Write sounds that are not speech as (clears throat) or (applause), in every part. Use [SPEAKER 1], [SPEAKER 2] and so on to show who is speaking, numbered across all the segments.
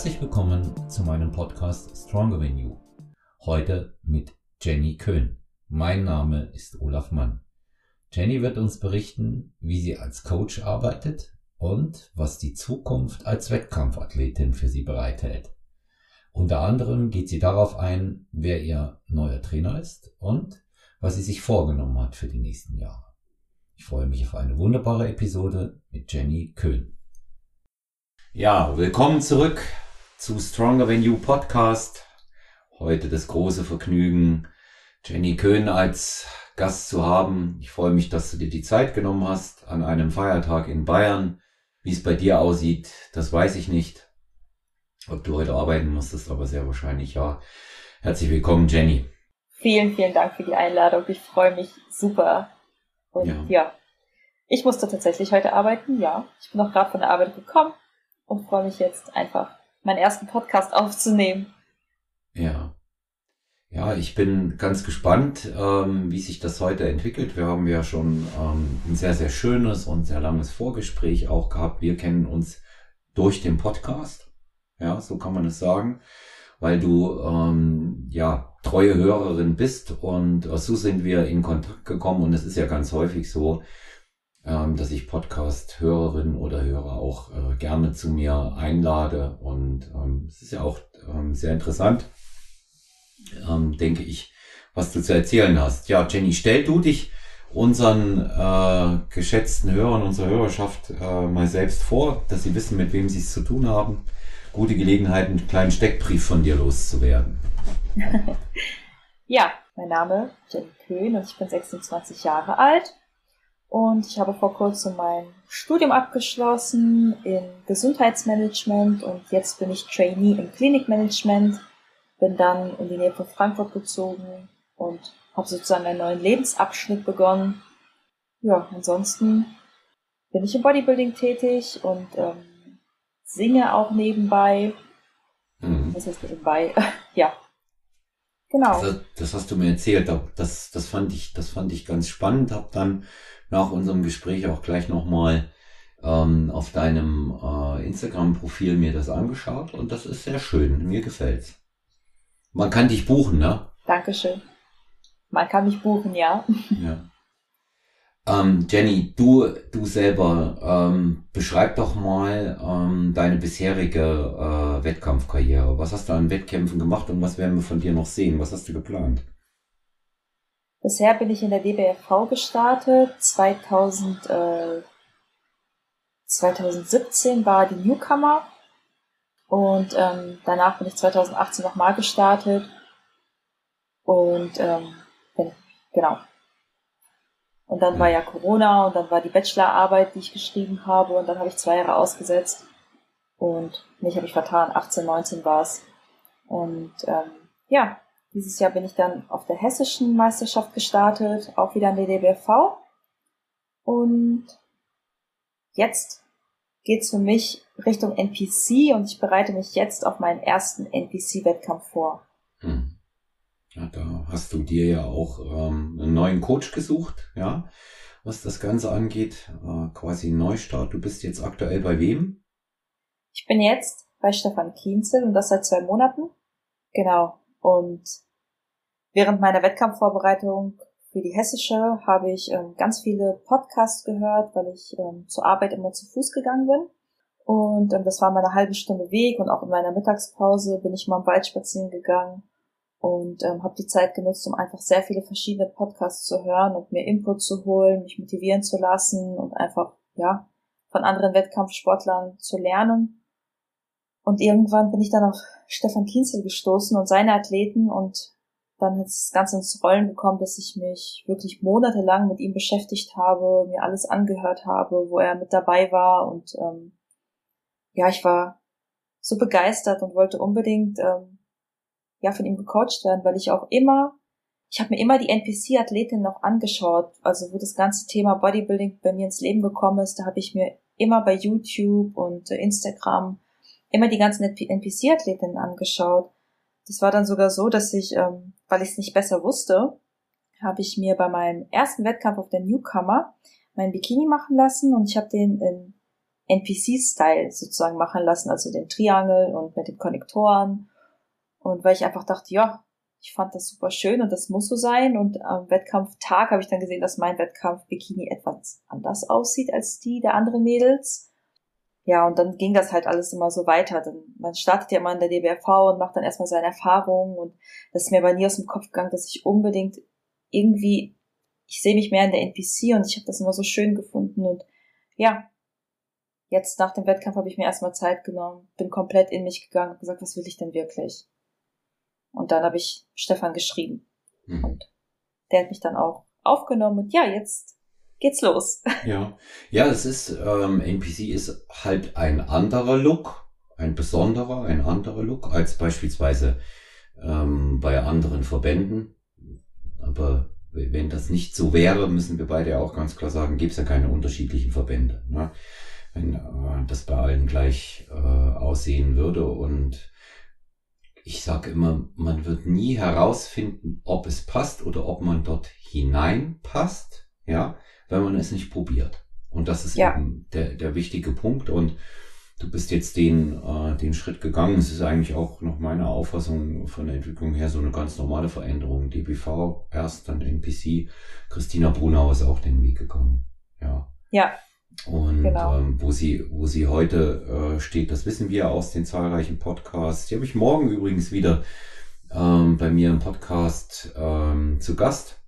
[SPEAKER 1] Herzlich willkommen zu meinem Podcast Stronger Than You. Heute mit Jenny Köhn. Mein Name ist Olaf Mann. Jenny wird uns berichten, wie sie als Coach arbeitet und was die Zukunft als Wettkampfathletin für sie bereithält. Unter anderem geht sie darauf ein, wer ihr neuer Trainer ist und was sie sich vorgenommen hat für die nächsten Jahre. Ich freue mich auf eine wunderbare Episode mit Jenny Köhn. Ja, willkommen zurück zu Stronger Than You Podcast. Heute das große Vergnügen, Jenny Köhn als Gast zu haben. Ich freue mich, dass du dir die Zeit genommen hast an einem Feiertag in Bayern. Wie es bei dir aussieht, das weiß ich nicht. Ob du heute arbeiten musstest, aber sehr wahrscheinlich ja. Herzlich willkommen, Jenny.
[SPEAKER 2] Vielen, vielen Dank für die Einladung. Ich freue mich super. Und ja, ja ich musste tatsächlich heute arbeiten, ja. Ich bin auch gerade von der Arbeit gekommen und freue mich jetzt einfach, meinen ersten Podcast aufzunehmen.
[SPEAKER 1] Ja. Ja, ich bin ganz gespannt, ähm, wie sich das heute entwickelt. Wir haben ja schon ähm, ein sehr, sehr schönes und sehr langes Vorgespräch auch gehabt. Wir kennen uns durch den Podcast. Ja, so kann man es sagen. Weil du ähm, ja treue Hörerin bist und äh, so sind wir in Kontakt gekommen und es ist ja ganz häufig so, ähm, dass ich Podcast-Hörerinnen oder Hörer auch äh, gerne zu mir einlade. Und ähm, es ist ja auch ähm, sehr interessant, ähm, denke ich, was du zu erzählen hast. Ja, Jenny, stell du dich unseren äh, geschätzten Hörern, unserer Hörerschaft äh, mal selbst vor, dass sie wissen, mit wem sie es zu tun haben. Gute Gelegenheit, einen kleinen Steckbrief von dir loszuwerden. (laughs)
[SPEAKER 2] ja, mein Name ist Jenny Köhn und ich bin 26 Jahre alt und ich habe vor kurzem mein Studium abgeschlossen in Gesundheitsmanagement und jetzt bin ich Trainee im Klinikmanagement. Bin dann in die Nähe von Frankfurt gezogen und habe sozusagen einen neuen Lebensabschnitt begonnen. Ja, ansonsten bin ich im Bodybuilding tätig und ähm, singe auch nebenbei. Mhm. Was heißt nebenbei? (laughs) ja.
[SPEAKER 1] Genau. Das, das, hast du mir erzählt. Das, das fand ich, das fand ich ganz spannend. Hab dann nach unserem Gespräch auch gleich nochmal ähm, auf deinem äh, Instagram-Profil mir das angeschaut und das ist sehr schön. Mir gefällt's. Man kann dich buchen, ne?
[SPEAKER 2] Dankeschön. Man kann mich buchen, ja.
[SPEAKER 1] Ja. Ähm, Jenny, du, du selber, ähm, beschreib doch mal ähm, deine bisherige äh, Wettkampfkarriere. Was hast du an Wettkämpfen gemacht und was werden wir von dir noch sehen? Was hast du geplant?
[SPEAKER 2] Bisher bin ich in der DBFV gestartet. 2000, äh, 2017 war die Newcomer. Und ähm, danach bin ich 2018 nochmal gestartet. Und ähm, bin, genau. Und dann war ja Corona und dann war die Bachelorarbeit, die ich geschrieben habe. Und dann habe ich zwei Jahre ausgesetzt. Und mich habe ich vertan, 18, 19 war es. Und ähm, ja, dieses Jahr bin ich dann auf der hessischen Meisterschaft gestartet, auch wieder in der DBFV. Und jetzt geht's für mich Richtung NPC und ich bereite mich jetzt auf meinen ersten NPC-Wettkampf vor. Hm.
[SPEAKER 1] Ja, da hast du dir ja auch ähm, einen neuen Coach gesucht, ja, was das Ganze angeht, äh, quasi Neustart. Du bist jetzt aktuell bei wem?
[SPEAKER 2] Ich bin jetzt bei Stefan Kienzel und das seit zwei Monaten. Genau. Und während meiner Wettkampfvorbereitung für die Hessische habe ich ähm, ganz viele Podcasts gehört, weil ich ähm, zur Arbeit immer zu Fuß gegangen bin. Und ähm, das war meine halbe Stunde Weg und auch in meiner Mittagspause bin ich mal im Wald spazieren gegangen und ähm, habe die Zeit genutzt, um einfach sehr viele verschiedene Podcasts zu hören und mir Input zu holen, mich motivieren zu lassen und einfach, ja, von anderen Wettkampfsportlern zu lernen. Und irgendwann bin ich dann auf Stefan Kienzel gestoßen und seine Athleten. Und dann ist das Ganze ins Rollen gekommen, dass ich mich wirklich monatelang mit ihm beschäftigt habe, mir alles angehört habe, wo er mit dabei war. Und ähm, ja, ich war so begeistert und wollte unbedingt ähm, ja von ihm gecoacht werden, weil ich auch immer, ich habe mir immer die NPC-Athletin noch angeschaut, also wo das ganze Thema Bodybuilding bei mir ins Leben gekommen ist, da habe ich mir immer bei YouTube und äh, Instagram immer die ganzen NPC-Athletinnen angeschaut. Das war dann sogar so, dass ich, ähm, weil ich es nicht besser wusste, habe ich mir bei meinem ersten Wettkampf auf der Newcomer mein Bikini machen lassen und ich habe den in NPC-Style sozusagen machen lassen, also den Triangel und mit den Konnektoren. Und weil ich einfach dachte, ja, ich fand das super schön und das muss so sein. Und am Wettkampftag habe ich dann gesehen, dass mein Wettkampf-Bikini etwas anders aussieht als die der anderen Mädels. Ja, und dann ging das halt alles immer so weiter. Dann, man startet ja immer in der DBRV und macht dann erstmal seine Erfahrungen. Und das ist mir aber nie aus dem Kopf gegangen, dass ich unbedingt irgendwie, ich sehe mich mehr in der NPC und ich habe das immer so schön gefunden. Und ja, jetzt nach dem Wettkampf habe ich mir erstmal Zeit genommen, bin komplett in mich gegangen und gesagt, was will ich denn wirklich? Und dann habe ich Stefan geschrieben. Mhm. Und der hat mich dann auch aufgenommen und ja, jetzt geht's los.
[SPEAKER 1] Ja, ja, es ist, ähm, NPC ist halt ein anderer Look, ein besonderer, ein anderer Look als beispielsweise ähm, bei anderen Verbänden. Aber wenn das nicht so wäre, müssen wir beide auch ganz klar sagen, gäbe es ja keine unterschiedlichen Verbände. Ne? Wenn äh, das bei allen gleich äh, aussehen würde und ich sage immer, man wird nie herausfinden, ob es passt oder ob man dort hineinpasst, ja, wenn man es nicht probiert. Und das ist ja. eben der, der wichtige Punkt. Und du bist jetzt den, äh, den Schritt gegangen. Es ist eigentlich auch nach meiner Auffassung von der Entwicklung her so eine ganz normale Veränderung. DBV erst, dann NPC. Christina Brunau ist auch den Weg gegangen. Ja.
[SPEAKER 2] Ja,
[SPEAKER 1] und genau. ähm, wo sie, wo sie heute äh, steht, das wissen wir aus den zahlreichen Podcasts. Die habe ich morgen übrigens wieder ähm, bei mir im Podcast ähm, zu Gast,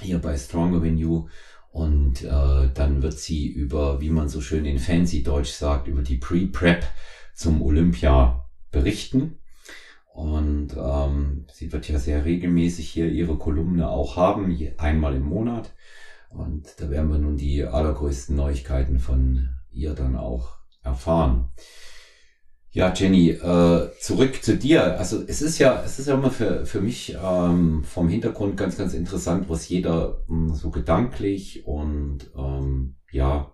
[SPEAKER 1] hier bei Stronger Than You. Und äh, dann wird sie über, wie man so schön in Fancy Deutsch sagt, über die Pre-Prep zum Olympia berichten. Und ähm, sie wird ja sehr regelmäßig hier ihre Kolumne auch haben, einmal im Monat. Und da werden wir nun die allergrößten Neuigkeiten von ihr dann auch erfahren. Ja, Jenny, äh, zurück zu dir. Also es ist ja, es ist ja immer für, für mich ähm, vom Hintergrund ganz, ganz interessant, was jeder mh, hm, so gedanklich und ähm, ja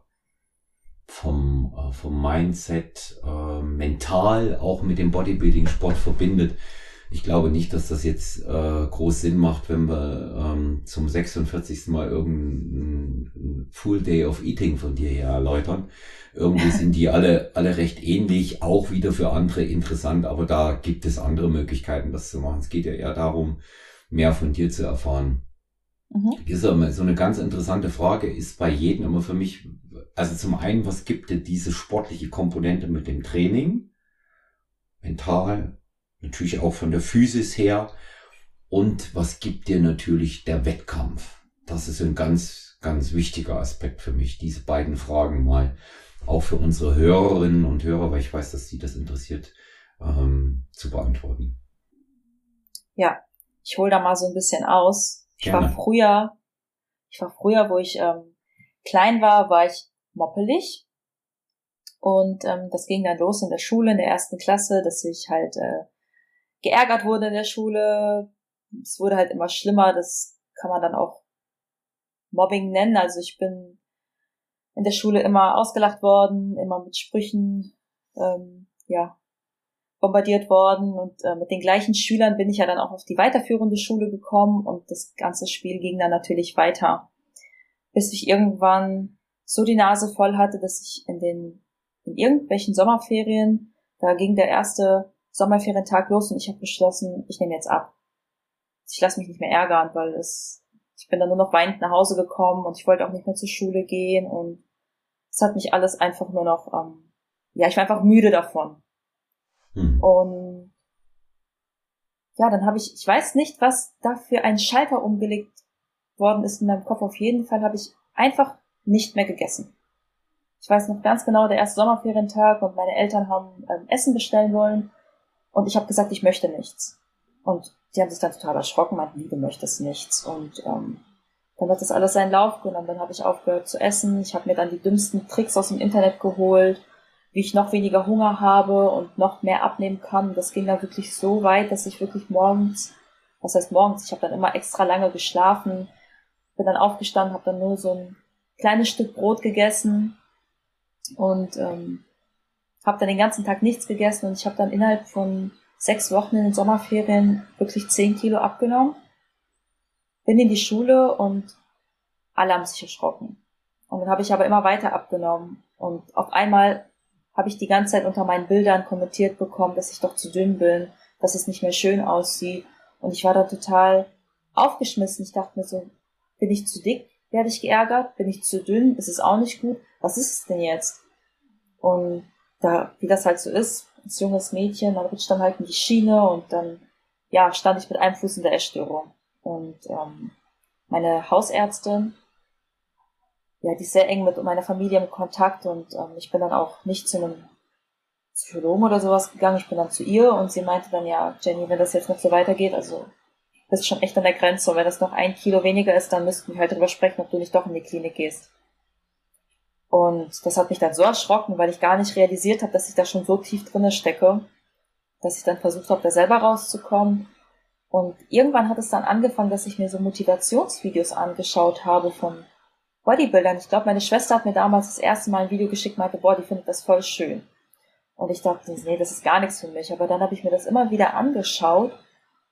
[SPEAKER 1] vom, äh, vom Mindset äh, mental auch mit dem Bodybuilding-Sport verbindet. Ich glaube nicht, dass das jetzt äh, groß Sinn macht, wenn wir ähm, zum 46. Mal irgendein Full Day of Eating von dir her erläutern. Irgendwie sind die alle, alle recht ähnlich, auch wieder für andere interessant, aber da gibt es andere Möglichkeiten, das zu machen. Es geht ja eher darum, mehr von dir zu erfahren. Mhm. Ist aber so eine ganz interessante Frage, ist bei jedem immer für mich, also zum einen, was gibt dir diese sportliche Komponente mit dem Training? Mental, natürlich auch von der Physis her. Und was gibt dir natürlich der Wettkampf? Das ist ein ganz, ganz wichtiger Aspekt für mich, diese beiden Fragen mal auch für unsere Hörerinnen und Hörer, weil ich weiß, dass sie das interessiert, ähm, zu beantworten.
[SPEAKER 2] Ja, ich hole da mal so ein bisschen aus. Ich Gerne. war früher, ich war früher, wo ich ähm, klein war, war ich moppelig. Und ähm, das ging dann los in der Schule, in der ersten Klasse, dass ich halt äh, geärgert wurde in der Schule. Es wurde halt immer schlimmer, das kann man dann auch Mobbing nennen. Also ich bin in der Schule immer ausgelacht worden, immer mit Sprüchen, ähm, ja, bombardiert worden und äh, mit den gleichen Schülern bin ich ja dann auch auf die weiterführende Schule gekommen und das ganze Spiel ging dann natürlich weiter, bis ich irgendwann so die Nase voll hatte, dass ich in den in irgendwelchen Sommerferien, da ging der erste Sommerferientag los und ich habe beschlossen, ich nehme jetzt ab. Ich lasse mich nicht mehr ärgern, weil es, ich bin dann nur noch weinend nach Hause gekommen und ich wollte auch nicht mehr zur Schule gehen und es hat mich alles einfach nur noch, ähm, ja, ich war einfach müde davon. Hm. Und ja, dann habe ich, ich weiß nicht, was da für ein Schalter umgelegt worden ist in meinem Kopf. Auf jeden Fall habe ich einfach nicht mehr gegessen. Ich weiß noch ganz genau, der erste Sommerferientag und meine Eltern haben ähm, Essen bestellen wollen und ich habe gesagt, ich möchte nichts. Und die haben sich dann total erschrocken, meinten, wie, du möchtest nichts. Und ähm, dann hat das alles seinen Lauf genommen. Dann habe ich aufgehört zu essen. Ich habe mir dann die dümmsten Tricks aus dem Internet geholt, wie ich noch weniger Hunger habe und noch mehr abnehmen kann. Das ging dann wirklich so weit, dass ich wirklich morgens, was heißt morgens, ich habe dann immer extra lange geschlafen, bin dann aufgestanden, habe dann nur so ein kleines Stück Brot gegessen und ähm, habe dann den ganzen Tag nichts gegessen und ich habe dann innerhalb von sechs Wochen in den Sommerferien wirklich zehn Kilo abgenommen. Bin in die Schule und alle haben sich erschrocken. Und dann habe ich aber immer weiter abgenommen. Und auf einmal habe ich die ganze Zeit unter meinen Bildern kommentiert bekommen, dass ich doch zu dünn bin, dass es nicht mehr schön aussieht. Und ich war da total aufgeschmissen. Ich dachte mir so, bin ich zu dick? Werde ich geärgert? Bin ich zu dünn? Ist es auch nicht gut? Was ist es denn jetzt? Und da, wie das halt so ist, als junges Mädchen, man rutscht dann halt in die Schiene und dann, ja, stand ich mit einem Fuß in der Essstörung. Und ähm, meine Hausärztin, ja, die ist sehr eng mit meiner Familie im Kontakt und ähm, ich bin dann auch nicht zu einem Psychologen oder sowas gegangen, ich bin dann zu ihr und sie meinte dann, ja, Jenny, wenn das jetzt noch so weitergeht, also bist schon echt an der Grenze und wenn das noch ein Kilo weniger ist, dann müssten wir halt darüber sprechen, ob du nicht doch in die Klinik gehst. Und das hat mich dann so erschrocken, weil ich gar nicht realisiert habe, dass ich da schon so tief drinne stecke, dass ich dann versucht habe, da selber rauszukommen. Und irgendwann hat es dann angefangen, dass ich mir so Motivationsvideos angeschaut habe von Bodybuildern. Ich glaube, meine Schwester hat mir damals das erste Mal ein Video geschickt, meinte, boah, die findet das voll schön. Und ich dachte, nee, das ist gar nichts für mich. Aber dann habe ich mir das immer wieder angeschaut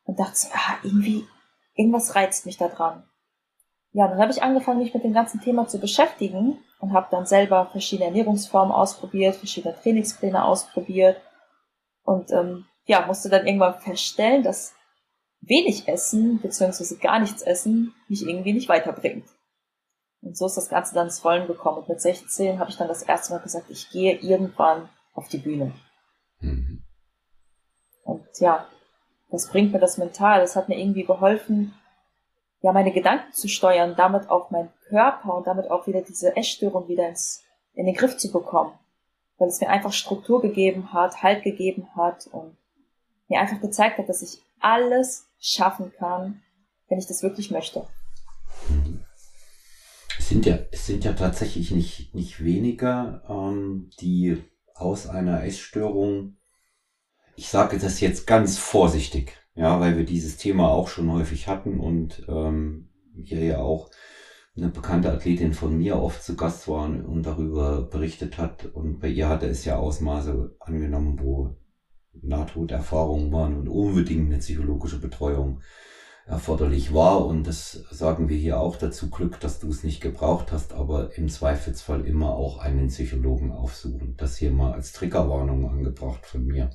[SPEAKER 2] und dachte ah, irgendwie, irgendwas reizt mich da dran. Ja, dann habe ich angefangen, mich mit dem ganzen Thema zu beschäftigen und habe dann selber verschiedene Ernährungsformen ausprobiert, verschiedene Trainingspläne ausprobiert und ähm, ja, musste dann irgendwann feststellen, dass wenig Essen beziehungsweise gar nichts Essen mich irgendwie nicht weiterbringt. Und so ist das Ganze dann ins Rollen gekommen. Und mit 16 habe ich dann das erste Mal gesagt, ich gehe irgendwann auf die Bühne. Mhm. Und ja, das bringt mir das mental. Das hat mir irgendwie geholfen, ja, meine Gedanken zu steuern, damit auch meinen Körper und damit auch wieder diese Essstörung wieder ins, in den Griff zu bekommen. Weil es mir einfach Struktur gegeben hat, Halt gegeben hat und mir einfach gezeigt hat, dass ich alles schaffen kann, wenn ich das wirklich möchte.
[SPEAKER 1] Es sind ja, es sind ja tatsächlich nicht, nicht weniger, ähm, die aus einer Essstörung, ich sage das jetzt ganz vorsichtig, ja, weil wir dieses Thema auch schon häufig hatten und ähm, hier ja auch eine bekannte Athletin von mir oft zu Gast war und darüber berichtet hat. Und bei ihr hatte es ja Ausmaße angenommen, wo Nahtoderfahrungen waren und unbedingt eine psychologische Betreuung erforderlich war. Und das sagen wir hier auch dazu. Glück, dass du es nicht gebraucht hast, aber im Zweifelsfall immer auch einen Psychologen aufsuchen. Das hier mal als Triggerwarnung angebracht von mir.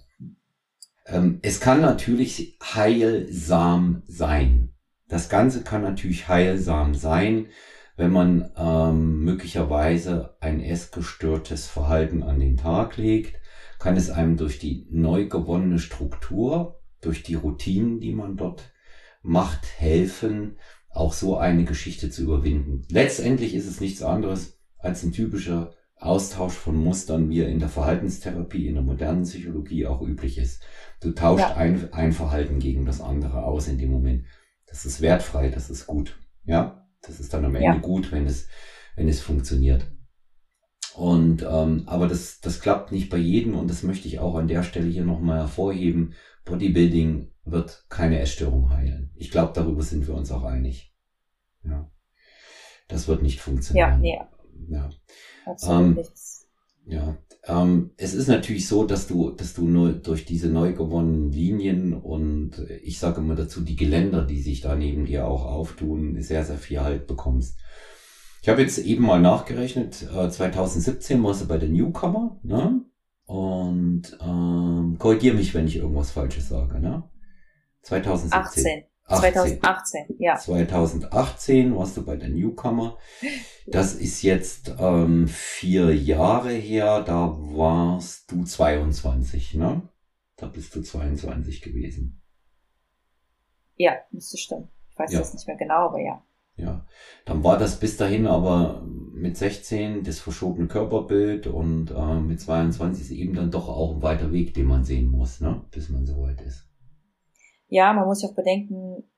[SPEAKER 1] Ähm, es kann natürlich heilsam sein. Das Ganze kann natürlich heilsam sein, wenn man ähm, möglicherweise ein essgestörtes Verhalten an den Tag legt, kann es einem durch die neu gewonnene Struktur, durch die Routinen, die man dort macht, helfen, auch so eine Geschichte zu überwinden. Letztendlich ist es nichts anderes als ein typischer Austausch von Mustern, wie er in der Verhaltenstherapie, in der modernen Psychologie auch üblich ist. Du tauschst ja. ein, ein Verhalten gegen das andere aus in dem Moment. Das ist wertfrei, das ist gut. Ja, das ist dann am Ende ja. gut, wenn es, wenn es funktioniert. Und ähm, aber das, das klappt nicht bei jedem und das möchte ich auch an der Stelle hier nochmal hervorheben. Bodybuilding wird keine Essstörung heilen. Ich glaube, darüber sind wir uns auch einig. Ja. Das wird nicht funktionieren. Ja, nee. Ja. Absolut ähm, nichts. Ja, ähm, es ist natürlich so, dass du, dass du nur durch diese neu gewonnenen Linien und ich sage immer dazu, die Geländer, die sich da neben dir auch auftun, sehr, sehr viel Halt bekommst. Ich habe jetzt eben mal nachgerechnet, äh, 2017 warst du bei der Newcomer, ne? Und ähm, korrigier mich, wenn ich irgendwas Falsches sage, ne? 2017. 18.
[SPEAKER 2] 2018, ja.
[SPEAKER 1] 2018 warst du bei der Newcomer. Das ist jetzt ähm, vier Jahre her, da warst du 22, ne? Da bist du 22 gewesen.
[SPEAKER 2] Ja, müsste stimmen. Ich weiß ja. das nicht mehr genau, aber ja.
[SPEAKER 1] Ja, dann war das bis dahin aber mit 16 das verschobene Körperbild und äh, mit 22 ist eben dann doch auch ein weiter Weg, den man sehen muss, ne? bis man so weit ist
[SPEAKER 2] ja, man muss ja auch bedenken,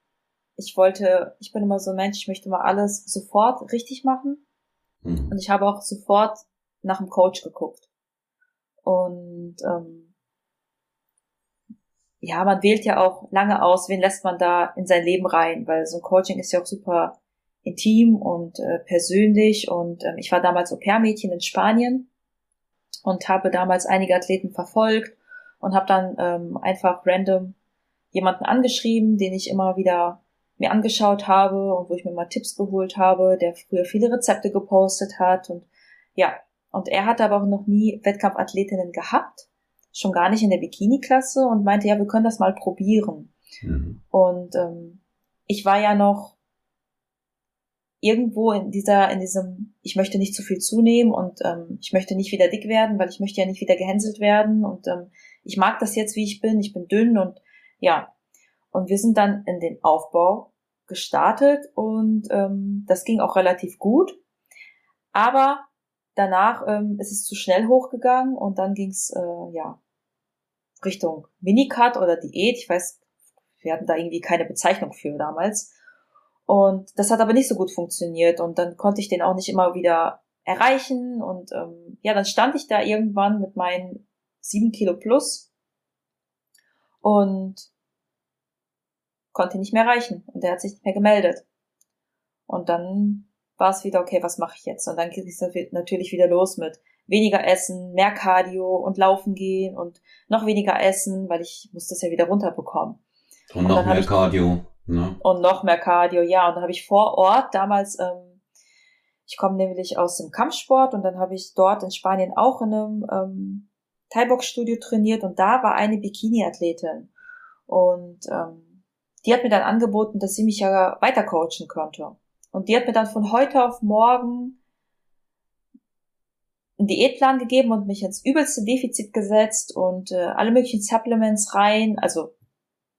[SPEAKER 2] ich wollte, ich bin immer so ein Mensch, ich möchte mal alles sofort richtig machen. Mhm. Und ich habe auch sofort nach einem Coach geguckt. Und ähm, ja, man wählt ja auch lange aus, wen lässt man da in sein Leben rein, weil so ein Coaching ist ja auch super intim und äh, persönlich. Und ähm, ich war damals Au-pair-Mädchen in Spanien und habe damals einige Athleten verfolgt und habe dann ähm, einfach random jemanden angeschrieben, den ich immer wieder mir angeschaut habe und wo ich mir mal Tipps geholt habe, der früher viele Rezepte gepostet hat und ja, Und er hatte aber auch noch nie Wettkampfathletinnen gehabt, schon gar nicht in der Bikini-Klasse und meinte, ja, wir können das mal probieren. Mhm. Und ähm, ich war ja noch irgendwo in dieser, in diesem, ich möchte nicht zu viel zunehmen und ähm, ich möchte nicht wieder dick werden, weil ich möchte ja nicht wieder gehänselt werden und ähm, ich mag das jetzt, wie ich bin, ich bin dünn und ja. Und wir sind dann in den Aufbau gestartet und ähm, das ging auch relativ gut. Aber danach ähm, ist es zu schnell hochgegangen und dann ging es äh, ja Richtung Minicut oder Diät. Ich weiß, wir hatten da irgendwie keine Bezeichnung für damals. Und das hat aber nicht so gut funktioniert und dann konnte ich den auch nicht immer wieder erreichen und ähm, ja, dann stand ich da irgendwann mit meinen sieben Kilo plus und konnte ihn nicht mehr erreichen und der hat sich nicht mehr gemeldet. Und dann war es wieder, okay, was mache ich jetzt? Und dann ging es natürlich wieder los mit weniger essen, mehr Cardio und laufen gehen und noch weniger essen, weil ich muss das ja wieder runterbekommen.
[SPEAKER 1] Und, und noch mehr ich, Cardio. Ne?
[SPEAKER 2] Und noch mehr Cardio, ja. Und dann habe ich vor Ort damals, ähm, ich komme nämlich aus dem Kampfsport und dann habe ich dort in Spanien auch in einem ähm, Thai-Box-Studio trainiert und da war eine Bikini-Athletin. Und ähm, die hat mir dann angeboten, dass sie mich ja weiter coachen könnte. Und die hat mir dann von heute auf morgen einen Diätplan gegeben und mich ins übelste Defizit gesetzt und äh, alle möglichen Supplements rein, also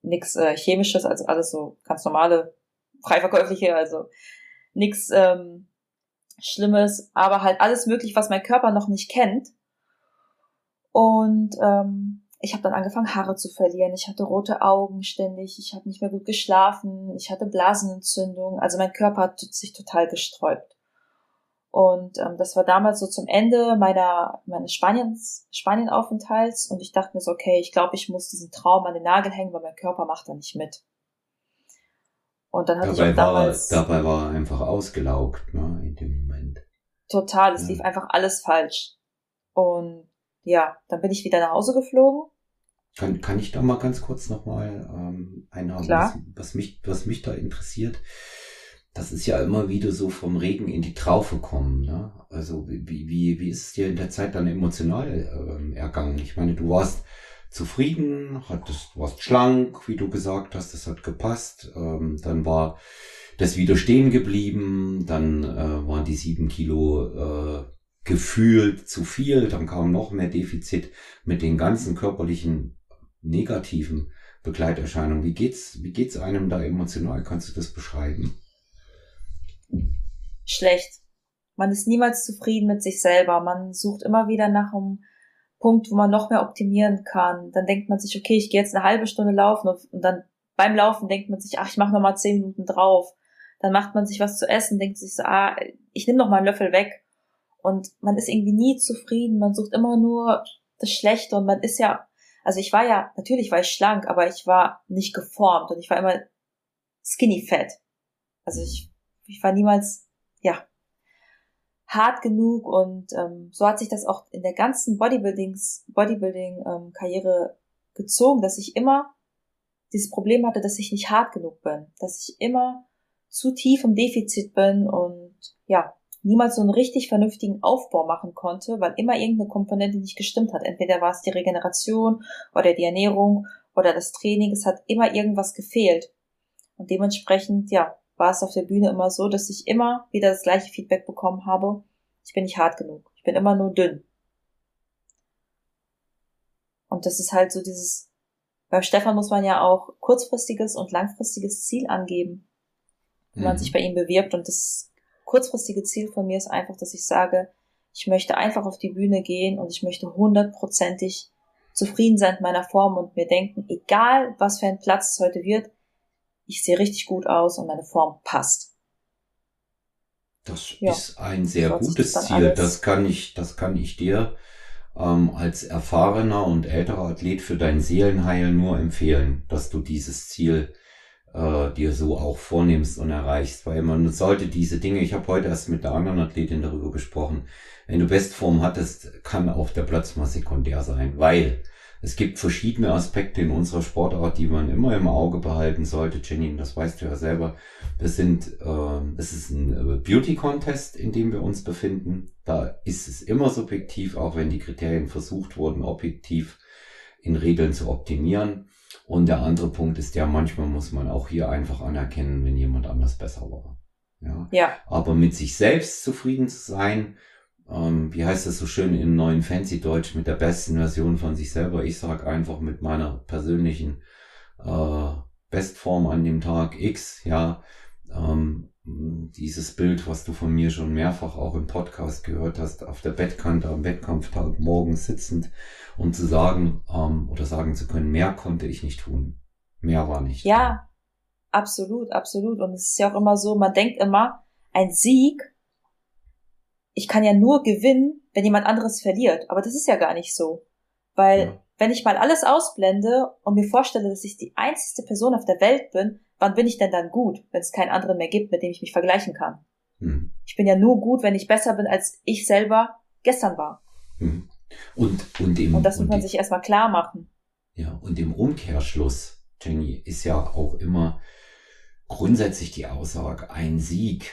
[SPEAKER 2] nichts äh, chemisches, also alles so ganz normale, freiverkäufliche, also nichts ähm, Schlimmes, aber halt alles möglich, was mein Körper noch nicht kennt. Und ähm, ich habe dann angefangen, Haare zu verlieren. Ich hatte rote Augen ständig. Ich habe nicht mehr gut geschlafen. Ich hatte Blasenentzündung. Also mein Körper hat sich total gesträubt. Und ähm, das war damals so zum Ende meiner meines Spaniens Spanienaufenthalts und ich dachte mir so, okay, ich glaube, ich muss diesen Traum an den Nagel hängen, weil mein Körper macht da nicht mit.
[SPEAKER 1] Und dann hatte dabei ich auch damals war, dabei war er einfach ausgelaugt, ne, in dem Moment.
[SPEAKER 2] Total, es ja. lief einfach alles falsch. Und ja, dann bin ich wieder nach Hause geflogen.
[SPEAKER 1] Kann, kann ich da mal ganz kurz nochmal ähm, einhaben, was, was, mich, was mich da interessiert? Das ist ja immer wieder so vom Regen in die Traufe kommen. Ne? Also wie, wie, wie ist es dir in der Zeit dann emotional ähm, ergangen? Ich meine, du warst zufrieden, hattest, warst schlank, wie du gesagt hast, das hat gepasst. Ähm, dann war das wieder stehen geblieben, dann äh, waren die sieben Kilo äh, gefühlt zu viel, dann kam noch mehr Defizit mit den ganzen körperlichen negativen Begleiterscheinungen. Wie geht's, wie geht's einem da emotional? Kannst du das beschreiben?
[SPEAKER 2] Schlecht. Man ist niemals zufrieden mit sich selber. Man sucht immer wieder nach einem Punkt, wo man noch mehr optimieren kann. Dann denkt man sich, okay, ich gehe jetzt eine halbe Stunde laufen und dann beim Laufen denkt man sich, ach, ich mache noch mal zehn Minuten drauf. Dann macht man sich was zu essen, denkt sich so, ah, ich nehme noch mal einen Löffel weg und man ist irgendwie nie zufrieden, man sucht immer nur das Schlechte. Und man ist ja, also ich war ja, natürlich war ich schlank, aber ich war nicht geformt. Und ich war immer skinny fat. Also ich, ich war niemals, ja, hart genug. Und ähm, so hat sich das auch in der ganzen Bodybuildings, Bodybuilding-Karriere ähm, gezogen, dass ich immer dieses Problem hatte, dass ich nicht hart genug bin, dass ich immer zu tief im Defizit bin. Und ja, niemals so einen richtig vernünftigen Aufbau machen konnte, weil immer irgendeine Komponente nicht gestimmt hat. Entweder war es die Regeneration oder die Ernährung oder das Training. Es hat immer irgendwas gefehlt. Und dementsprechend, ja, war es auf der Bühne immer so, dass ich immer wieder das gleiche Feedback bekommen habe. Ich bin nicht hart genug. Ich bin immer nur dünn. Und das ist halt so dieses, beim Stefan muss man ja auch kurzfristiges und langfristiges Ziel angeben, wenn mhm. man sich bei ihm bewirbt und das kurzfristige Ziel von mir ist einfach, dass ich sage, ich möchte einfach auf die Bühne gehen und ich möchte hundertprozentig zufrieden sein mit meiner Form und mir denken, egal was für ein Platz es heute wird, ich sehe richtig gut aus und meine Form passt.
[SPEAKER 1] Das ja. ist ein sehr so gutes Ziel. Das kann ich, das kann ich dir ähm, als erfahrener und älterer Athlet für dein Seelenheil nur empfehlen, dass du dieses Ziel äh, dir so auch vornimmst und erreichst, weil man sollte diese Dinge, ich habe heute erst mit der anderen Athletin darüber gesprochen, wenn du Bestform hattest, kann auch der Platz mal sekundär sein, weil es gibt verschiedene Aspekte in unserer Sportart, die man immer im Auge behalten sollte. Jenny, das weißt du ja selber. Wir sind äh, es ist ein äh, Beauty Contest, in dem wir uns befinden. Da ist es immer subjektiv, auch wenn die Kriterien versucht wurden, objektiv in Regeln zu optimieren. Und der andere Punkt ist ja, manchmal muss man auch hier einfach anerkennen, wenn jemand anders besser war. Ja.
[SPEAKER 2] ja.
[SPEAKER 1] Aber mit sich selbst zufrieden zu sein, ähm, wie heißt das so schön im neuen Fancy Deutsch, mit der besten Version von sich selber. Ich sag einfach mit meiner persönlichen äh, Bestform an dem Tag X, ja, ähm, dieses Bild, was du von mir schon mehrfach auch im Podcast gehört hast, auf der Bettkante am Wettkampftag morgens sitzend, um zu sagen ähm, oder sagen zu können, mehr konnte ich nicht tun. Mehr war nicht.
[SPEAKER 2] Ja, absolut, absolut. Und es ist ja auch immer so, man denkt immer, ein Sieg, ich kann ja nur gewinnen, wenn jemand anderes verliert. Aber das ist ja gar nicht so. Weil ja. Wenn ich mal alles ausblende und mir vorstelle, dass ich die einzige Person auf der Welt bin, wann bin ich denn dann gut, wenn es keinen anderen mehr gibt, mit dem ich mich vergleichen kann? Hm. Ich bin ja nur gut, wenn ich besser bin, als ich selber gestern war.
[SPEAKER 1] Hm. Und, und, im,
[SPEAKER 2] und das muss man sich erstmal klar machen.
[SPEAKER 1] Ja, und im Umkehrschluss, Jenny, ist ja auch immer grundsätzlich die Aussage, ein Sieg.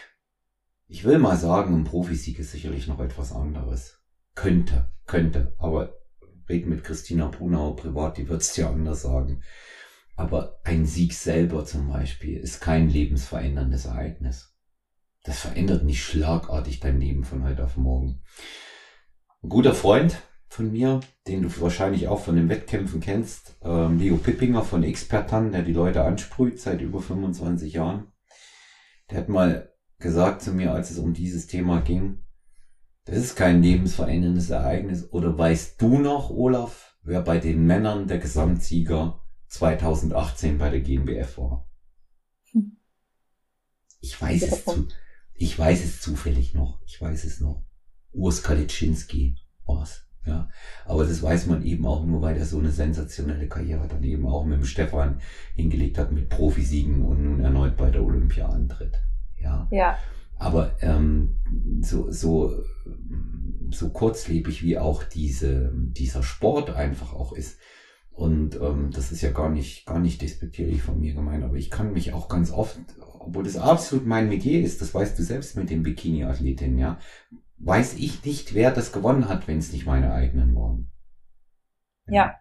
[SPEAKER 1] Ich will mal sagen, ein Profisieg ist sicherlich noch etwas anderes. Könnte, könnte, aber red mit Christina Brunau privat, die wird's dir anders sagen. Aber ein Sieg selber zum Beispiel ist kein lebensveränderndes Ereignis. Das verändert nicht schlagartig dein Leben von heute auf morgen. Ein guter Freund von mir, den du wahrscheinlich auch von den Wettkämpfen kennst, ähm, Leo Pippinger von Expertan, der die Leute ansprüht seit über 25 Jahren, der hat mal gesagt zu mir, als es um dieses Thema ging, das ist kein lebensveränderndes Ereignis. Oder weißt du noch, Olaf, wer bei den Männern der Gesamtsieger 2018 bei der GmbF war. Hm. Ich weiß es zu, ich weiß es zufällig noch. Ich weiß es noch. Urs Kalitschinski war's. Ja, aber das weiß man eben auch nur, weil er so eine sensationelle Karriere dann eben auch mit dem Stefan hingelegt hat, mit Profisiegen und nun erneut bei der Olympia antritt. Ja.
[SPEAKER 2] Ja.
[SPEAKER 1] Aber ähm, so, so, so kurzlebig wie auch diese, dieser Sport einfach auch ist, und ähm, das ist ja gar nicht, gar nicht despektierlich von mir gemeint, aber ich kann mich auch ganz oft, obwohl das absolut mein Metier ist, das weißt du selbst mit den Bikini-Athletinnen, ja, weiß ich nicht, wer das gewonnen hat, wenn es nicht meine eigenen waren.
[SPEAKER 2] Ja. ja.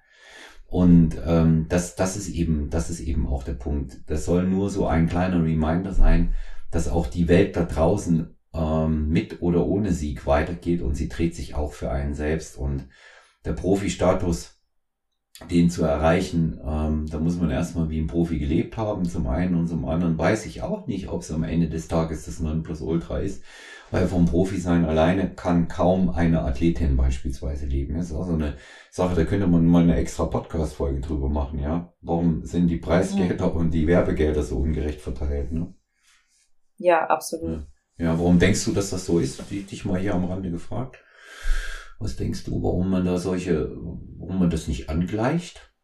[SPEAKER 1] Und ähm, das, das ist eben, das ist eben auch der Punkt. Das soll nur so ein kleiner Reminder sein, dass auch die Welt da draußen ähm, mit oder ohne Sieg weitergeht und sie dreht sich auch für einen selbst. Und der Profi-Status den zu erreichen, ähm, da muss man erstmal wie ein Profi gelebt haben, zum einen und zum anderen weiß ich auch nicht, ob es am Ende des Tages das Nonplusultra ist, weil vom Profi sein alleine kann kaum eine Athletin beispielsweise leben. Das ist auch so eine Sache, da könnte man mal eine extra Podcast-Folge drüber machen, ja. Warum sind die Preisgelder mhm. und die Werbegelder so ungerecht verteilt, ne?
[SPEAKER 2] Ja, absolut.
[SPEAKER 1] Ja. warum denkst du, dass das so ist? Die dich mal hier am Rande gefragt. Was denkst du, warum man da solche, warum man das nicht angleicht?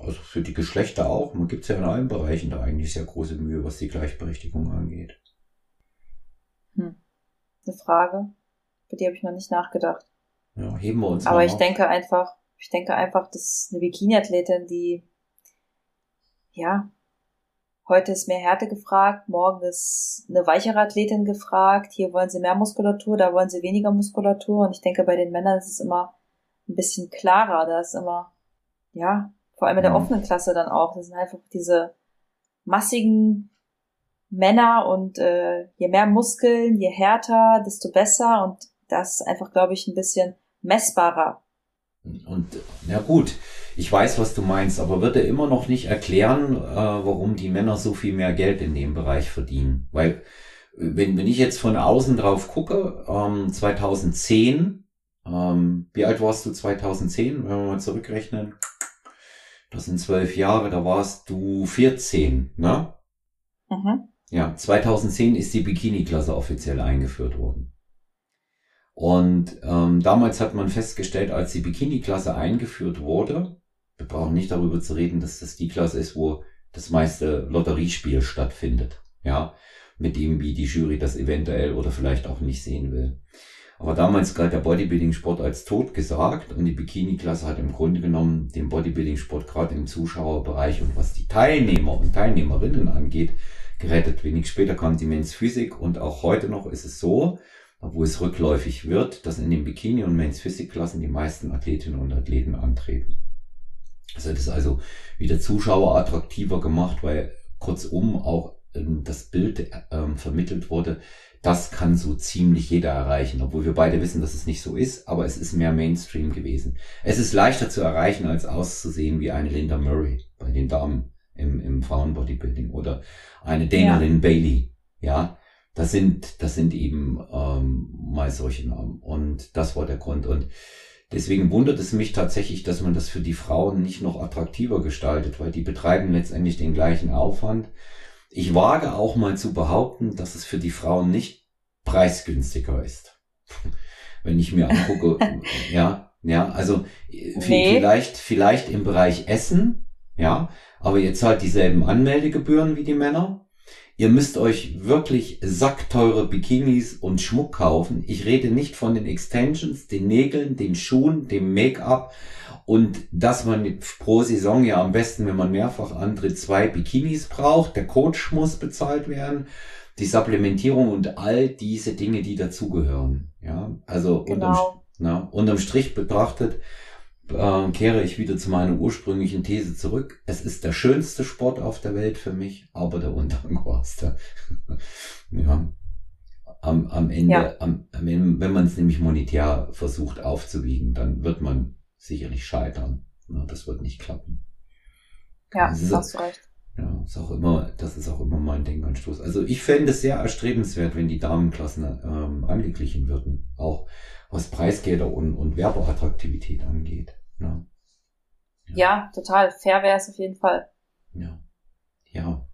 [SPEAKER 1] Also für die Geschlechter auch. Man gibt es ja in allen Bereichen da eigentlich sehr große Mühe, was die Gleichberechtigung angeht.
[SPEAKER 2] Hm. Eine Frage, für die habe ich noch nicht nachgedacht.
[SPEAKER 1] Ja, heben wir uns
[SPEAKER 2] Aber ich auf. denke einfach, ich denke einfach, dass eine Bikini-Athletin, die ja Heute ist mehr Härte gefragt, morgen ist eine weichere Athletin gefragt. Hier wollen sie mehr Muskulatur, da wollen sie weniger Muskulatur. Und ich denke, bei den Männern ist es immer ein bisschen klarer. Da ist immer, ja, vor allem in der mhm. offenen Klasse dann auch. Das sind einfach diese massigen Männer und äh, je mehr Muskeln, je härter, desto besser. Und das ist einfach, glaube ich, ein bisschen messbarer.
[SPEAKER 1] Und ja gut, ich weiß, was du meinst, aber wird er immer noch nicht erklären, äh, warum die Männer so viel mehr Geld in dem Bereich verdienen. Weil, wenn, wenn ich jetzt von außen drauf gucke, ähm, 2010, ähm, wie alt warst du 2010, wenn wir mal zurückrechnen? Das sind zwölf Jahre, da warst du 14, ne? Mhm. Ja, 2010 ist die Bikini-Klasse offiziell eingeführt worden. Und ähm, damals hat man festgestellt, als die Bikini-Klasse eingeführt wurde, wir brauchen nicht darüber zu reden, dass das die Klasse ist, wo das meiste Lotteriespiel stattfindet. Ja, mit dem, wie die Jury das eventuell oder vielleicht auch nicht sehen will. Aber damals galt der Bodybuilding-Sport als tot gesagt und die Bikini-Klasse hat im Grunde genommen den Bodybuilding-Sport gerade im Zuschauerbereich und was die Teilnehmer und Teilnehmerinnen angeht, gerettet. Wenig später kam die Men's Physik und auch heute noch ist es so, wo es rückläufig wird, dass in den Bikini- und Men's Physik-Klassen die meisten Athletinnen und Athleten antreten. Also das ist also wieder Zuschauer attraktiver gemacht, weil kurzum auch ähm, das Bild ähm, vermittelt wurde, das kann so ziemlich jeder erreichen, obwohl wir beide wissen, dass es nicht so ist, aber es ist mehr Mainstream gewesen. Es ist leichter zu erreichen, als auszusehen wie eine Linda Murray bei den Damen im, im Frauenbodybuilding oder eine Dana ja. Lynn Bailey. Ja, das sind, das sind eben ähm, mal solche Namen. Und das war der Grund. Und deswegen wundert es mich tatsächlich, dass man das für die Frauen nicht noch attraktiver gestaltet, weil die betreiben letztendlich den gleichen Aufwand. Ich wage auch mal zu behaupten, dass es für die Frauen nicht preisgünstiger ist. (laughs) Wenn ich mir angucke, (laughs) ja, ja, also nee. vielleicht, vielleicht im Bereich Essen, ja, aber ihr zahlt dieselben Anmeldegebühren wie die Männer. Ihr müsst euch wirklich sackteure Bikinis und Schmuck kaufen. Ich rede nicht von den Extensions, den Nägeln, den Schuhen, dem Make-up und dass man pro Saison ja am besten, wenn man mehrfach antritt, zwei Bikinis braucht. Der Coach muss bezahlt werden, die Supplementierung und all diese Dinge, die dazugehören. Ja, also genau. unterm, na, unterm Strich betrachtet äh, kehre ich wieder zu meiner ursprünglichen These zurück. Es ist der schönste Sport auf der Welt für mich, aber der undankbarste. (laughs) ja. Am, am Ende, ja. am, am Ende, wenn man es nämlich monetär versucht aufzuwiegen, dann wird man sicherlich scheitern. Ja, das wird nicht klappen.
[SPEAKER 2] Ja, das hast du recht.
[SPEAKER 1] Ja, ist auch immer, das ist auch immer mein Denkanstoß. Also ich fände es sehr erstrebenswert, wenn die Damenklassen ähm, angeglichen würden. Auch was Preisgelder und, und Werbeattraktivität angeht. Ja,
[SPEAKER 2] ja. ja total. Fair wäre es auf jeden Fall.
[SPEAKER 1] Ja. Ja.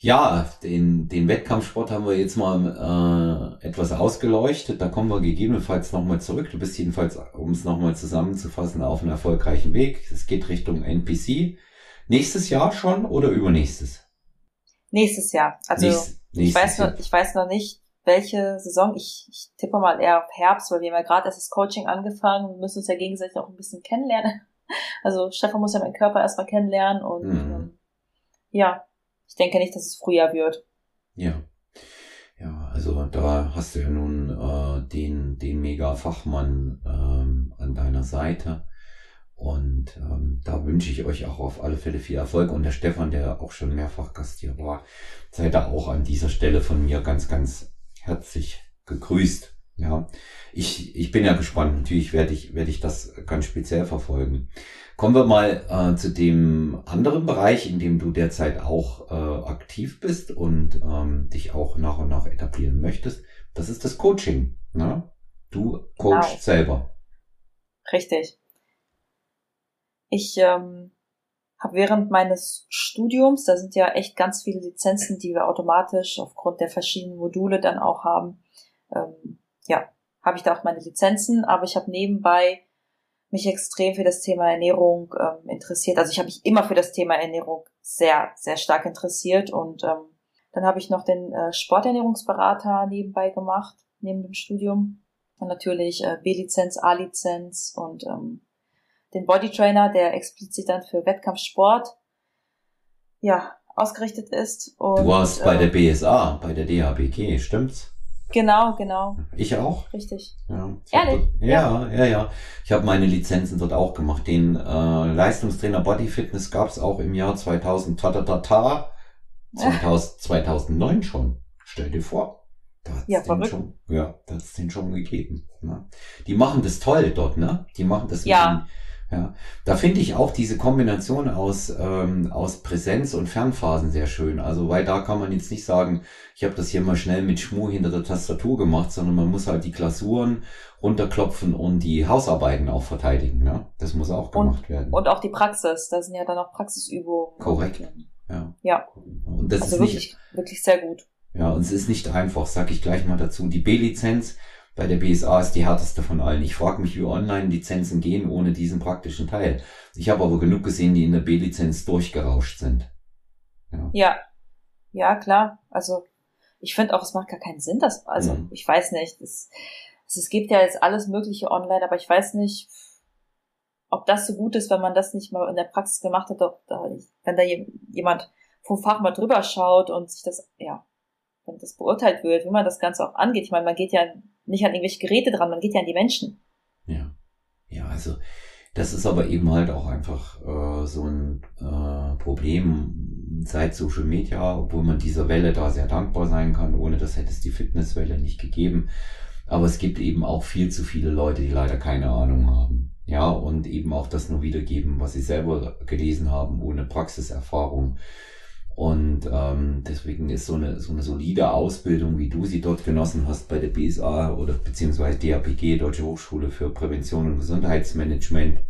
[SPEAKER 1] Ja, den, den Wettkampfsport haben wir jetzt mal äh, etwas ausgeleuchtet. Da kommen wir gegebenenfalls nochmal zurück. Du bist jedenfalls, um es nochmal zusammenzufassen, auf einem erfolgreichen Weg. Es geht Richtung NPC. Nächstes Jahr schon oder übernächstes?
[SPEAKER 2] Nächstes Jahr. Also Nächst, ich, weiß noch, ich weiß noch nicht, welche Saison. Ich, ich tippe mal eher auf Herbst, weil wir haben ja gerade erst das Coaching angefangen. Wir müssen uns ja gegenseitig auch ein bisschen kennenlernen. (laughs) Also Stefan muss ja meinen Körper erstmal kennenlernen und mhm. ähm, ja, ich denke nicht, dass es Frühjahr wird.
[SPEAKER 1] Ja. Ja, also da hast du ja nun äh, den, den Mega-Fachmann ähm, an deiner Seite. Und ähm, da wünsche ich euch auch auf alle Fälle viel Erfolg. Und der Stefan, der auch schon mehrfach Gast hier war, sei da auch an dieser Stelle von mir ganz, ganz herzlich gegrüßt. Ja, ich, ich bin ja gespannt. Natürlich werde ich, werde ich das ganz speziell verfolgen. Kommen wir mal äh, zu dem anderen Bereich, in dem du derzeit auch äh, aktiv bist und ähm, dich auch nach und nach etablieren möchtest. Das ist das Coaching. Ne? Du coachst genau. selber.
[SPEAKER 2] Richtig. Ich ähm, habe während meines Studiums, da sind ja echt ganz viele Lizenzen, die wir automatisch aufgrund der verschiedenen Module dann auch haben, ähm, ja, habe ich da auch meine Lizenzen, aber ich habe nebenbei mich extrem für das Thema Ernährung ähm, interessiert. Also ich habe mich immer für das Thema Ernährung sehr, sehr stark interessiert und ähm, dann habe ich noch den äh, Sporternährungsberater nebenbei gemacht, neben dem Studium. Und natürlich äh, B-Lizenz, A-Lizenz und ähm, den Bodytrainer, der explizit dann für Wettkampfsport ja, ausgerichtet ist.
[SPEAKER 1] Und, du warst äh, bei der BSA, bei der DHBG, stimmt's?
[SPEAKER 2] Genau, genau.
[SPEAKER 1] Ich auch.
[SPEAKER 2] Richtig.
[SPEAKER 1] Ja, Ehrlich? Dort, ja, ja, ja, ja. Ich habe meine Lizenzen dort auch gemacht. Den äh, Leistungstrainer Body Fitness gab's auch im Jahr 2000. Ta, ta, ta, ta, 2000, 2009 schon. Stell dir vor. Da hat's ja, den schon, ja, da hat's den schon gegeben. Ne? Die machen das toll dort, ne? Die machen das
[SPEAKER 2] ja.
[SPEAKER 1] mit ja, da finde ich auch diese Kombination aus, ähm, aus Präsenz und Fernphasen sehr schön. Also, weil da kann man jetzt nicht sagen, ich habe das hier mal schnell mit Schmu hinter der Tastatur gemacht, sondern man muss halt die Klausuren runterklopfen und die Hausarbeiten auch verteidigen. Ne? Das muss auch gemacht
[SPEAKER 2] und,
[SPEAKER 1] werden.
[SPEAKER 2] Und auch die Praxis, da sind ja dann auch Praxisübungen.
[SPEAKER 1] Korrekt. Ja.
[SPEAKER 2] ja.
[SPEAKER 1] Und das
[SPEAKER 2] also
[SPEAKER 1] ist
[SPEAKER 2] wirklich,
[SPEAKER 1] nicht,
[SPEAKER 2] wirklich sehr gut.
[SPEAKER 1] Ja, und es ist nicht einfach, sag ich gleich mal dazu. Die B-Lizenz bei der BSA ist die härteste von allen. Ich frage mich, wie Online-Lizenzen gehen ohne diesen praktischen Teil. Ich habe aber genug gesehen, die in der B-Lizenz durchgerauscht sind.
[SPEAKER 2] Ja. ja, ja, klar. Also ich finde auch, es macht gar keinen Sinn, dass, also mhm. ich weiß nicht, es, es gibt ja jetzt alles Mögliche online, aber ich weiß nicht, ob das so gut ist, wenn man das nicht mal in der Praxis gemacht hat, ob da, wenn da jemand vom Fach mal drüber schaut und sich das, ja, wenn das beurteilt wird, wie man das Ganze auch angeht. Ich meine, man geht ja nicht an irgendwelche Geräte dran, man geht ja an die Menschen.
[SPEAKER 1] Ja. Ja, also das ist aber eben halt auch einfach äh, so ein äh, Problem seit Social Media, obwohl man dieser Welle da sehr dankbar sein kann. Ohne das hätte es die Fitnesswelle nicht gegeben. Aber es gibt eben auch viel zu viele Leute, die leider keine Ahnung haben. Ja, und eben auch das nur wiedergeben, was sie selber gelesen haben, ohne Praxiserfahrung. Und ähm, deswegen ist so eine, so eine solide Ausbildung, wie du sie dort genossen hast bei der BSA oder beziehungsweise DAPG, Deutsche Hochschule für Prävention und Gesundheitsmanagement,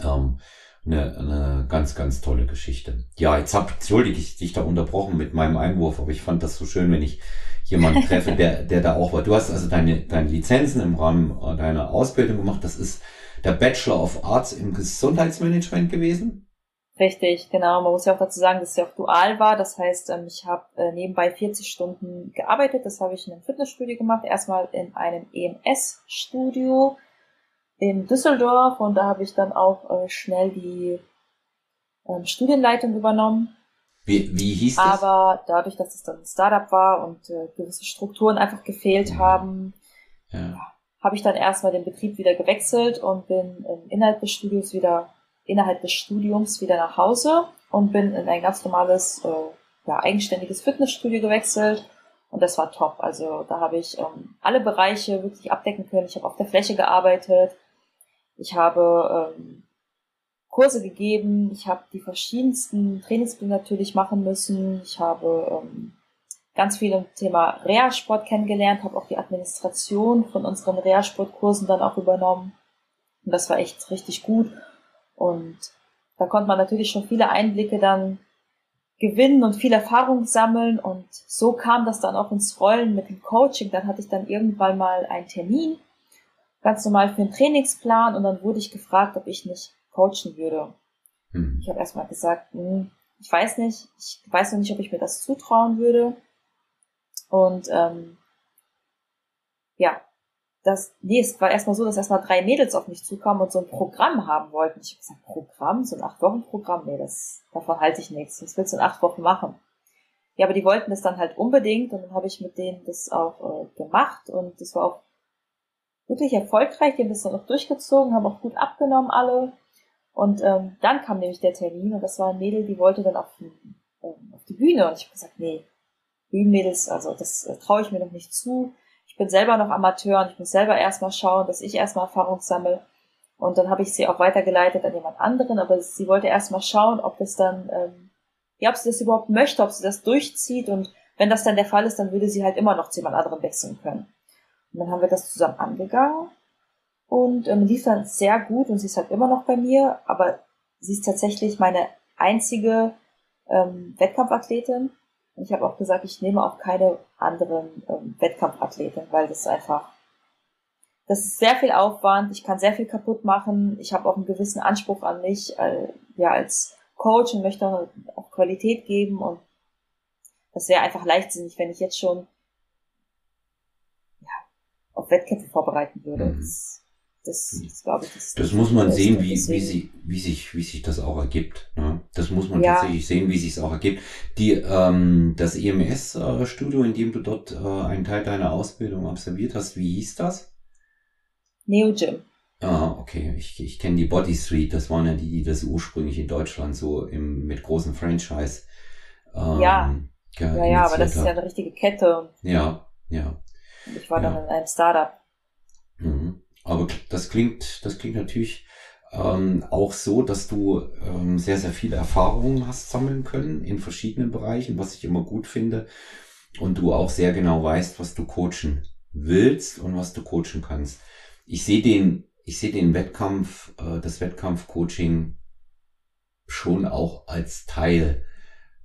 [SPEAKER 1] ähm, eine, eine ganz, ganz tolle Geschichte. Ja, jetzt hab, entschuldige ich dich da unterbrochen mit meinem Einwurf, aber ich fand das so schön, wenn ich jemanden treffe, der, der da auch war. Du hast also deine, deine Lizenzen im Rahmen deiner Ausbildung gemacht. Das ist der Bachelor of Arts im Gesundheitsmanagement gewesen.
[SPEAKER 2] Richtig, genau. Man muss ja auch dazu sagen, dass es ja auch dual war. Das heißt, ähm, ich habe äh, nebenbei 40 Stunden gearbeitet. Das habe ich in einem Fitnessstudio gemacht. Erstmal in einem EMS-Studio in Düsseldorf und da habe ich dann auch äh, schnell die ähm, Studienleitung übernommen.
[SPEAKER 1] Wie, wie hieß das?
[SPEAKER 2] Aber dadurch, dass es dann ein Startup war und äh, gewisse Strukturen einfach gefehlt ja. haben, ja. habe ich dann erstmal den Betrieb wieder gewechselt und bin innerhalb des Studios wieder innerhalb des Studiums wieder nach Hause und bin in ein ganz normales, äh, ja, eigenständiges Fitnessstudio gewechselt. Und das war top. Also da habe ich ähm, alle Bereiche wirklich abdecken können. Ich habe auf der Fläche gearbeitet. Ich habe ähm, Kurse gegeben. Ich habe die verschiedensten Trainingspläne natürlich machen müssen. Ich habe ähm, ganz viel im Thema Reha-Sport kennengelernt, habe auch die Administration von unseren Reha-Sportkursen dann auch übernommen. Und das war echt richtig gut. Und da konnte man natürlich schon viele Einblicke dann gewinnen und viel Erfahrung sammeln. Und so kam das dann auch ins Rollen mit dem Coaching. Dann hatte ich dann irgendwann mal einen Termin, ganz normal für einen Trainingsplan. Und dann wurde ich gefragt, ob ich nicht coachen würde. Hm. Ich habe erstmal gesagt, hm, ich weiß nicht, ich weiß noch nicht, ob ich mir das zutrauen würde. Und ähm, ja, das, nee, es war erstmal so, dass erstmal drei Mädels auf mich zukamen und so ein Programm haben wollten. Ich habe gesagt, Programm? So ein Acht-Wochen-Programm? Nee, das, davon halte ich nichts. Was willst du in acht Wochen machen? Ja, aber die wollten das dann halt unbedingt und dann habe ich mit denen das auch äh, gemacht und das war auch wirklich erfolgreich. Die haben das dann auch durchgezogen, haben auch gut abgenommen alle. Und ähm, dann kam nämlich der Termin und das war ein Mädel, die wollte dann auf, ähm, auf die Bühne und ich habe gesagt, nee, Bühnenmädels, also das äh, traue ich mir noch nicht zu bin selber noch Amateur und ich muss selber erstmal schauen, dass ich erstmal Erfahrung sammle. Und dann habe ich sie auch weitergeleitet an jemand anderen, aber sie wollte erstmal schauen, ob das dann, ähm, ja, ob sie das überhaupt möchte, ob sie das durchzieht und wenn das dann der Fall ist, dann würde sie halt immer noch zu jemand anderem wechseln können. Und dann haben wir das zusammen angegangen und ähm, lief dann sehr gut und sie ist halt immer noch bei mir, aber sie ist tatsächlich meine einzige ähm, Wettkampfathletin und ich habe auch gesagt, ich nehme auch keine anderen ähm, Wettkampfathleten, weil das einfach, das ist sehr viel Aufwand, ich kann sehr viel kaputt machen, ich habe auch einen gewissen Anspruch an mich, äh, ja, als Coach und möchte auch, auch Qualität geben und das wäre einfach leichtsinnig, wenn ich jetzt schon ja, auf Wettkämpfe vorbereiten würde. Mhm. Das, das,
[SPEAKER 1] das glaube ich, das, das muss man sehen, wie, wie, sie, wie, sich, wie sich das auch ergibt. Ne? Das muss man ja. tatsächlich sehen, wie sich es auch ergibt. Die, ähm, das EMS-Studio, in dem du dort äh, einen Teil deiner Ausbildung absolviert hast, wie hieß das?
[SPEAKER 2] Neo Gym.
[SPEAKER 1] Ah, okay. Ich, ich kenne die Body Street. Das waren ja die, die das ursprünglich in Deutschland so im, mit großen Franchise.
[SPEAKER 2] Ähm, ja. Ja, ja, aber das ist ja eine richtige Kette.
[SPEAKER 1] Ja, ja.
[SPEAKER 2] Und ich war ja. dann in einem Startup.
[SPEAKER 1] Mhm. Aber das klingt, das klingt natürlich ähm, auch so, dass du ähm, sehr, sehr viele Erfahrungen hast sammeln können in verschiedenen Bereichen, was ich immer gut finde. Und du auch sehr genau weißt, was du coachen willst und was du coachen kannst. Ich sehe den, ich sehe den Wettkampf, äh, das Wettkampfcoaching schon auch als Teil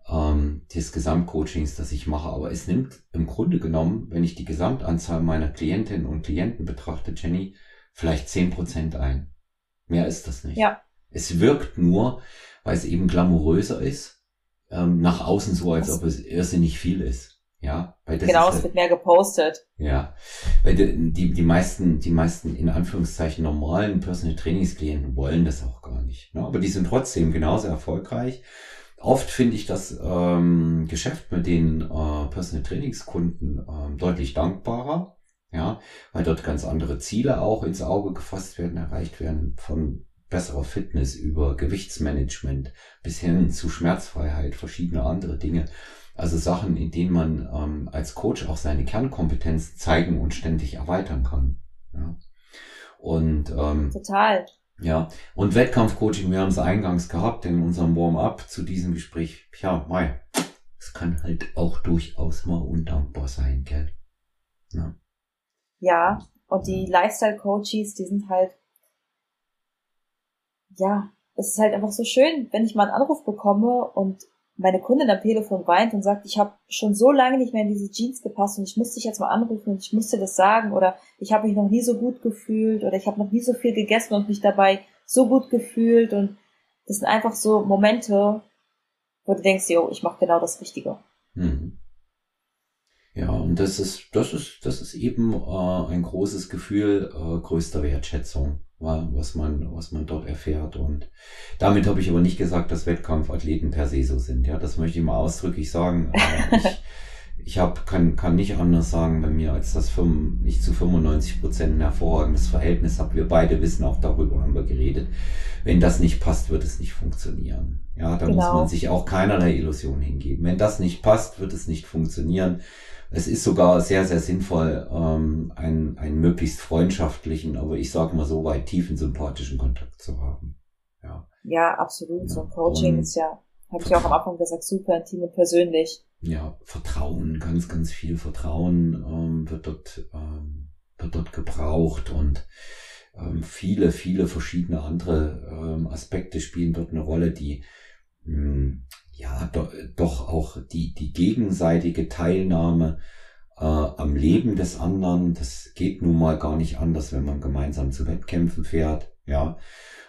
[SPEAKER 1] ähm, des Gesamtcoachings, das ich mache. Aber es nimmt im Grunde genommen, wenn ich die Gesamtanzahl meiner Klientinnen und Klienten betrachte, Jenny, vielleicht zehn Prozent ein. Mehr ist das nicht.
[SPEAKER 2] Ja.
[SPEAKER 1] Es wirkt nur, weil es eben glamouröser ist, ähm, nach außen so, als ob es irrsinnig viel ist. Ja,
[SPEAKER 2] weil das genau, es halt, wird mehr gepostet.
[SPEAKER 1] Ja, weil die, die, die meisten, die meisten in Anführungszeichen normalen Personal Trainingsklienten wollen das auch gar nicht. Ne? Aber die sind trotzdem genauso erfolgreich oft finde ich das ähm, Geschäft mit den äh, Personal Trainingskunden äh, deutlich dankbarer, ja, weil dort ganz andere Ziele auch ins Auge gefasst werden, erreicht werden von besserer Fitness über Gewichtsmanagement bis hin zu Schmerzfreiheit, verschiedene andere Dinge. Also Sachen, in denen man ähm, als Coach auch seine Kernkompetenz zeigen und ständig erweitern kann. Ja. Und ähm,
[SPEAKER 2] total.
[SPEAKER 1] Ja, und Wettkampfcoaching, wir haben es eingangs gehabt in unserem Warm-up zu diesem Gespräch. Ja, Mai, es kann halt auch durchaus mal undankbar sein, gell?
[SPEAKER 2] Ja, ja und die Lifestyle-Coaches, die sind halt, ja, es ist halt einfach so schön, wenn ich mal einen Anruf bekomme und meine Kundin am Telefon weint und sagt, ich habe schon so lange nicht mehr in diese Jeans gepasst und ich musste dich jetzt mal anrufen und ich musste das sagen oder ich habe mich noch nie so gut gefühlt oder ich habe noch nie so viel gegessen und mich dabei so gut gefühlt und das sind einfach so Momente, wo du denkst, jo, ich mache genau das Richtige. Mhm.
[SPEAKER 1] Ja, und das ist, das ist, das ist eben äh, ein großes Gefühl äh, größter Wertschätzung was man, was man dort erfährt. Und damit habe ich aber nicht gesagt, dass Wettkampfathleten per se so sind. Ja, das möchte ich mal ausdrücklich sagen. (laughs) ich, ich hab, kann, kann nicht anders sagen bei mir, als dass ich zu 95 Prozent ein hervorragendes Verhältnis habe. Wir beide wissen auch darüber, haben wir geredet. Wenn das nicht passt, wird es nicht funktionieren. Ja, da genau. muss man sich auch keinerlei Illusion hingeben. Wenn das nicht passt, wird es nicht funktionieren. Es ist sogar sehr, sehr sinnvoll, ähm, einen, einen möglichst freundschaftlichen, aber ich sage mal so weit tiefen sympathischen Kontakt zu haben. Ja,
[SPEAKER 2] ja absolut. Ja. So ein Coaching und ist ja, habe ich auch am Anfang gesagt, super intim und persönlich.
[SPEAKER 1] Ja, Vertrauen, ganz, ganz viel Vertrauen ähm, wird dort ähm, wird dort gebraucht und ähm, viele, viele verschiedene andere ähm, Aspekte spielen dort eine Rolle, die ja, do, doch auch die, die gegenseitige Teilnahme äh, am Leben des anderen, das geht nun mal gar nicht anders, wenn man gemeinsam zu Wettkämpfen fährt, ja.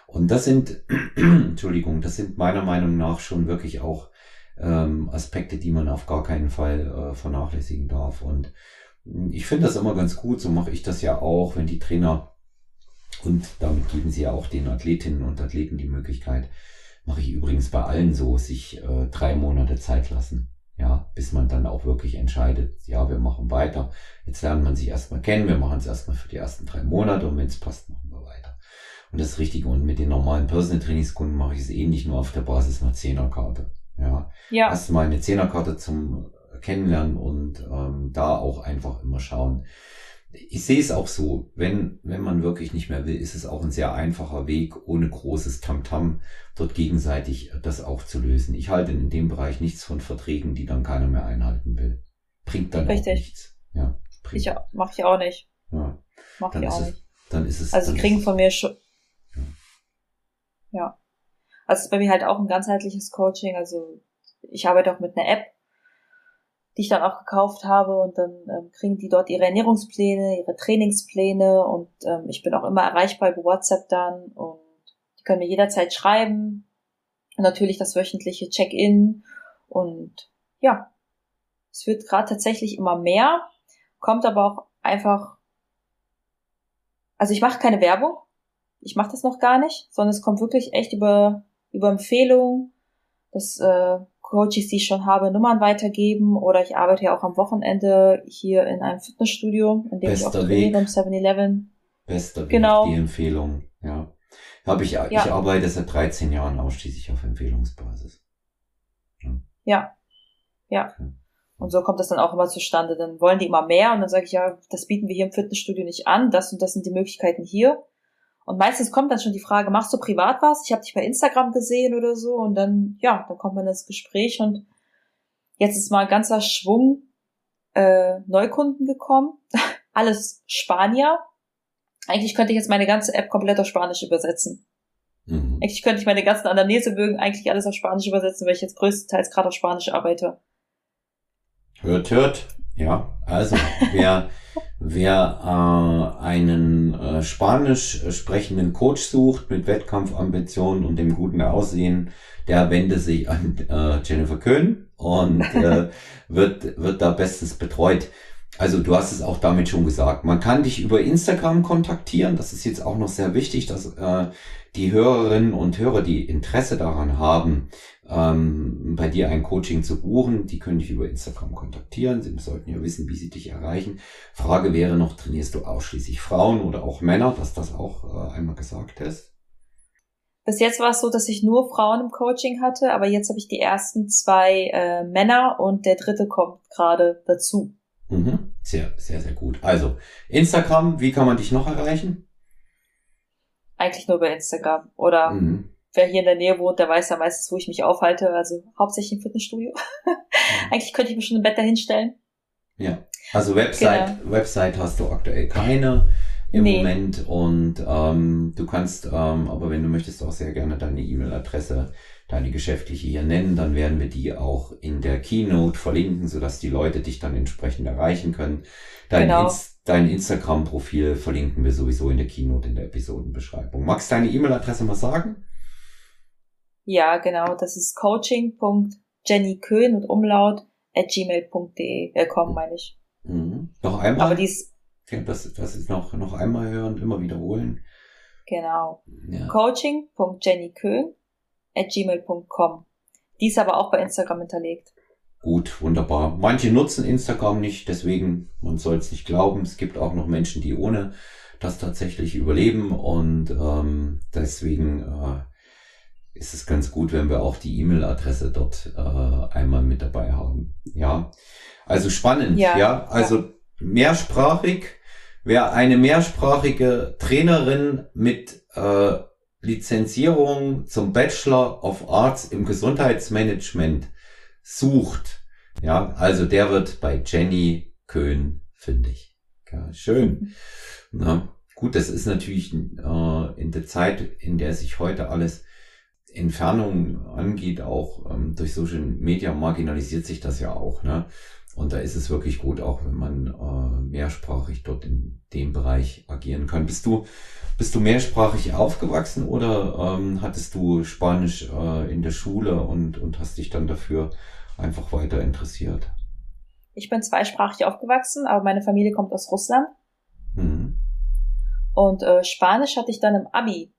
[SPEAKER 1] Und das sind, (clears throat) Entschuldigung, das sind meiner Meinung nach schon wirklich auch ähm, Aspekte, die man auf gar keinen Fall äh, vernachlässigen darf. Und ich finde das immer ganz gut, so mache ich das ja auch, wenn die Trainer, und damit geben sie ja auch den Athletinnen und Athleten die Möglichkeit, Mache ich übrigens bei allen so, sich äh, drei Monate Zeit lassen. Ja, bis man dann auch wirklich entscheidet, ja, wir machen weiter. Jetzt lernt man sich erstmal kennen, wir machen es erstmal für die ersten drei Monate und wenn es passt, machen wir weiter. Und das Richtige. Und mit den normalen Personal Trainingskunden mache ich es ähnlich nur auf der Basis einer Zehnerkarte. Ja. ja. Erstmal eine Zehnerkarte zum Kennenlernen und ähm, da auch einfach immer schauen, ich sehe es auch so, wenn, wenn man wirklich nicht mehr will, ist es auch ein sehr einfacher Weg, ohne großes Tamtam -Tam, dort gegenseitig das auch zu lösen. Ich halte in dem Bereich nichts von Verträgen, die dann keiner mehr einhalten will. Bringt dann Richtig. auch nichts. Ja,
[SPEAKER 2] bringt. Ich mache ich auch nicht.
[SPEAKER 1] Ja. Mach dann ich auch
[SPEAKER 2] es,
[SPEAKER 1] nicht. Dann ist es.
[SPEAKER 2] Also kriegen von mir schon. Ja. ja. Also es ist bei mir halt auch ein ganzheitliches Coaching. Also ich arbeite auch mit einer App, die ich dann auch gekauft habe und dann ähm, kriegen die dort ihre Ernährungspläne, ihre Trainingspläne und ähm, ich bin auch immer erreichbar über WhatsApp dann und die können mir jederzeit schreiben. Und natürlich das wöchentliche Check-in und ja, es wird gerade tatsächlich immer mehr, kommt aber auch einfach, also ich mache keine Werbung, ich mache das noch gar nicht, sondern es kommt wirklich echt über über Empfehlungen, dass äh, Coaches, die ich schon habe, Nummern weitergeben oder ich arbeite ja auch am Wochenende hier in einem Fitnessstudio, in dem Bester ich auch trainiere, im 7-Eleven.
[SPEAKER 1] Bester Weg, genau. die Empfehlung, ja. Hab ich, ja. ich arbeite seit 13 Jahren ausschließlich auf Empfehlungsbasis.
[SPEAKER 2] Ja. Ja. ja. Okay. Und so kommt das dann auch immer zustande. Dann wollen die immer mehr und dann sage ich, ja, das bieten wir hier im Fitnessstudio nicht an, das und das sind die Möglichkeiten hier. Und meistens kommt dann schon die Frage, machst du privat was? Ich habe dich bei Instagram gesehen oder so. Und dann, ja, dann kommt man ins Gespräch und jetzt ist mal ein ganzer Schwung äh, Neukunden gekommen. (laughs) Alles Spanier. Eigentlich könnte ich jetzt meine ganze App komplett auf Spanisch übersetzen. Mhm. Eigentlich könnte ich meine ganzen Anamnesebögen eigentlich alles auf Spanisch übersetzen, weil ich jetzt größtenteils gerade auf Spanisch arbeite.
[SPEAKER 1] Hört, hört. Ja, also wer Wer äh, einen äh, spanisch sprechenden Coach sucht mit Wettkampfambitionen und dem guten Aussehen, der wende sich an äh, Jennifer Köhn und äh, (laughs) wird, wird da bestens betreut. Also du hast es auch damit schon gesagt. Man kann dich über Instagram kontaktieren. Das ist jetzt auch noch sehr wichtig, dass äh, die Hörerinnen und Hörer, die Interesse daran haben, ähm, bei dir ein Coaching zu buchen, die können dich über Instagram kontaktieren. Sie sollten ja wissen, wie sie dich erreichen. Frage wäre noch, trainierst du ausschließlich Frauen oder auch Männer, dass das auch äh, einmal gesagt ist?
[SPEAKER 2] Bis jetzt war es so, dass ich nur Frauen im Coaching hatte, aber jetzt habe ich die ersten zwei äh, Männer und der dritte kommt gerade dazu.
[SPEAKER 1] Mhm. Sehr, sehr, sehr gut. Also, Instagram, wie kann man dich noch erreichen?
[SPEAKER 2] Eigentlich nur bei Instagram. Oder mhm wer hier in der Nähe wohnt, der weiß ja meistens, wo ich mich aufhalte. Also hauptsächlich im Fitnessstudio. (laughs) Mhm. Eigentlich könnte ich mir schon ein Bett dahinstellen.
[SPEAKER 1] Ja. Also Website, genau. Website hast du aktuell keine im nee. Moment und ähm, du kannst, ähm, aber wenn du möchtest, auch sehr gerne deine E-Mail-Adresse, deine geschäftliche hier nennen, dann werden wir die auch in der Keynote verlinken, sodass die Leute dich dann entsprechend erreichen können. Dein, genau. Inst dein Instagram-Profil verlinken wir sowieso in der Keynote in der Episodenbeschreibung. Magst du deine E-Mail-Adresse mal sagen?
[SPEAKER 2] Ja, genau. Das ist coaching.jennyköhn und Umlaut at gmail.de. Willkommen, meine ich.
[SPEAKER 1] Mhm. Noch einmal? Aber dies. Das, das ist noch, noch einmal hören, immer wiederholen.
[SPEAKER 2] Genau. Ja. Coaching.jennyköhn at gmail.com. Dies aber auch bei Instagram hinterlegt.
[SPEAKER 1] Gut, wunderbar. Manche nutzen Instagram nicht, deswegen, man soll es nicht glauben. Es gibt auch noch Menschen, die ohne das tatsächlich überleben und ähm, deswegen äh, ist es ganz gut, wenn wir auch die E-Mail-Adresse dort äh, einmal mit dabei haben. Ja, also spannend. Ja, ja? also ja. mehrsprachig. Wer eine mehrsprachige Trainerin mit äh, Lizenzierung zum Bachelor of Arts im Gesundheitsmanagement sucht, ja, also der wird bei Jenny Köhn fündig. Ja, schön. Na, gut, das ist natürlich äh, in der Zeit, in der sich heute alles Entfernung angeht, auch ähm, durch Social Media marginalisiert sich das ja auch. Ne? Und da ist es wirklich gut, auch wenn man äh, mehrsprachig dort in dem Bereich agieren kann. Bist du, bist du mehrsprachig aufgewachsen oder ähm, hattest du Spanisch äh, in der Schule und, und hast dich dann dafür einfach weiter interessiert?
[SPEAKER 2] Ich bin zweisprachig aufgewachsen, aber meine Familie kommt aus Russland. Mhm. Und äh, Spanisch hatte ich dann im Abi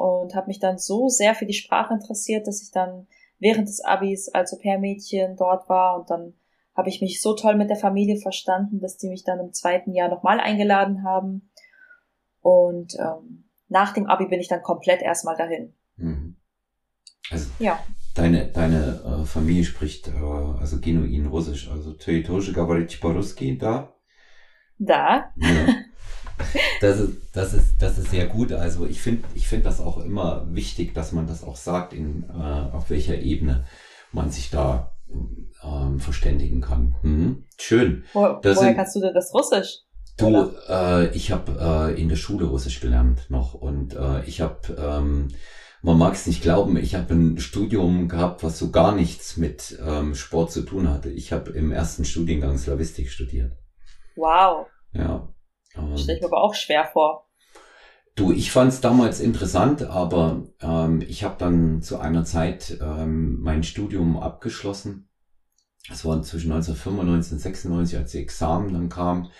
[SPEAKER 2] und habe mich dann so sehr für die Sprache interessiert, dass ich dann während des Abis als Au-pair-Mädchen dort war und dann habe ich mich so toll mit der Familie verstanden, dass die mich dann im zweiten Jahr nochmal eingeladen haben. Und ähm, nach dem Abi bin ich dann komplett erstmal dahin. Mhm.
[SPEAKER 1] Also ja. Deine, deine äh, Familie spricht äh, also genuin Russisch, also Teutosche Gabaritsch Boruski da?
[SPEAKER 2] Da. Ja.
[SPEAKER 1] Das ist, das ist, das ist sehr gut. Also ich finde, ich finde das auch immer wichtig, dass man das auch sagt, in, äh, auf welcher Ebene man sich da ähm, verständigen kann. Mhm. Schön.
[SPEAKER 2] Wo, woher sind, kannst du denn das Russisch?
[SPEAKER 1] Du, äh, ich habe äh, in der Schule Russisch gelernt noch und äh, ich habe, ähm, man mag es nicht glauben, ich habe ein Studium gehabt, was so gar nichts mit ähm, Sport zu tun hatte. Ich habe im ersten Studiengang Slavistik studiert.
[SPEAKER 2] Wow.
[SPEAKER 1] Ja,
[SPEAKER 2] ähm, Stelle ich mir aber auch schwer vor.
[SPEAKER 1] Du, ich fand es damals interessant, aber ähm, ich habe dann zu einer Zeit ähm, mein Studium abgeschlossen. Das war zwischen 1995 und 96, als die Examen dann kamen.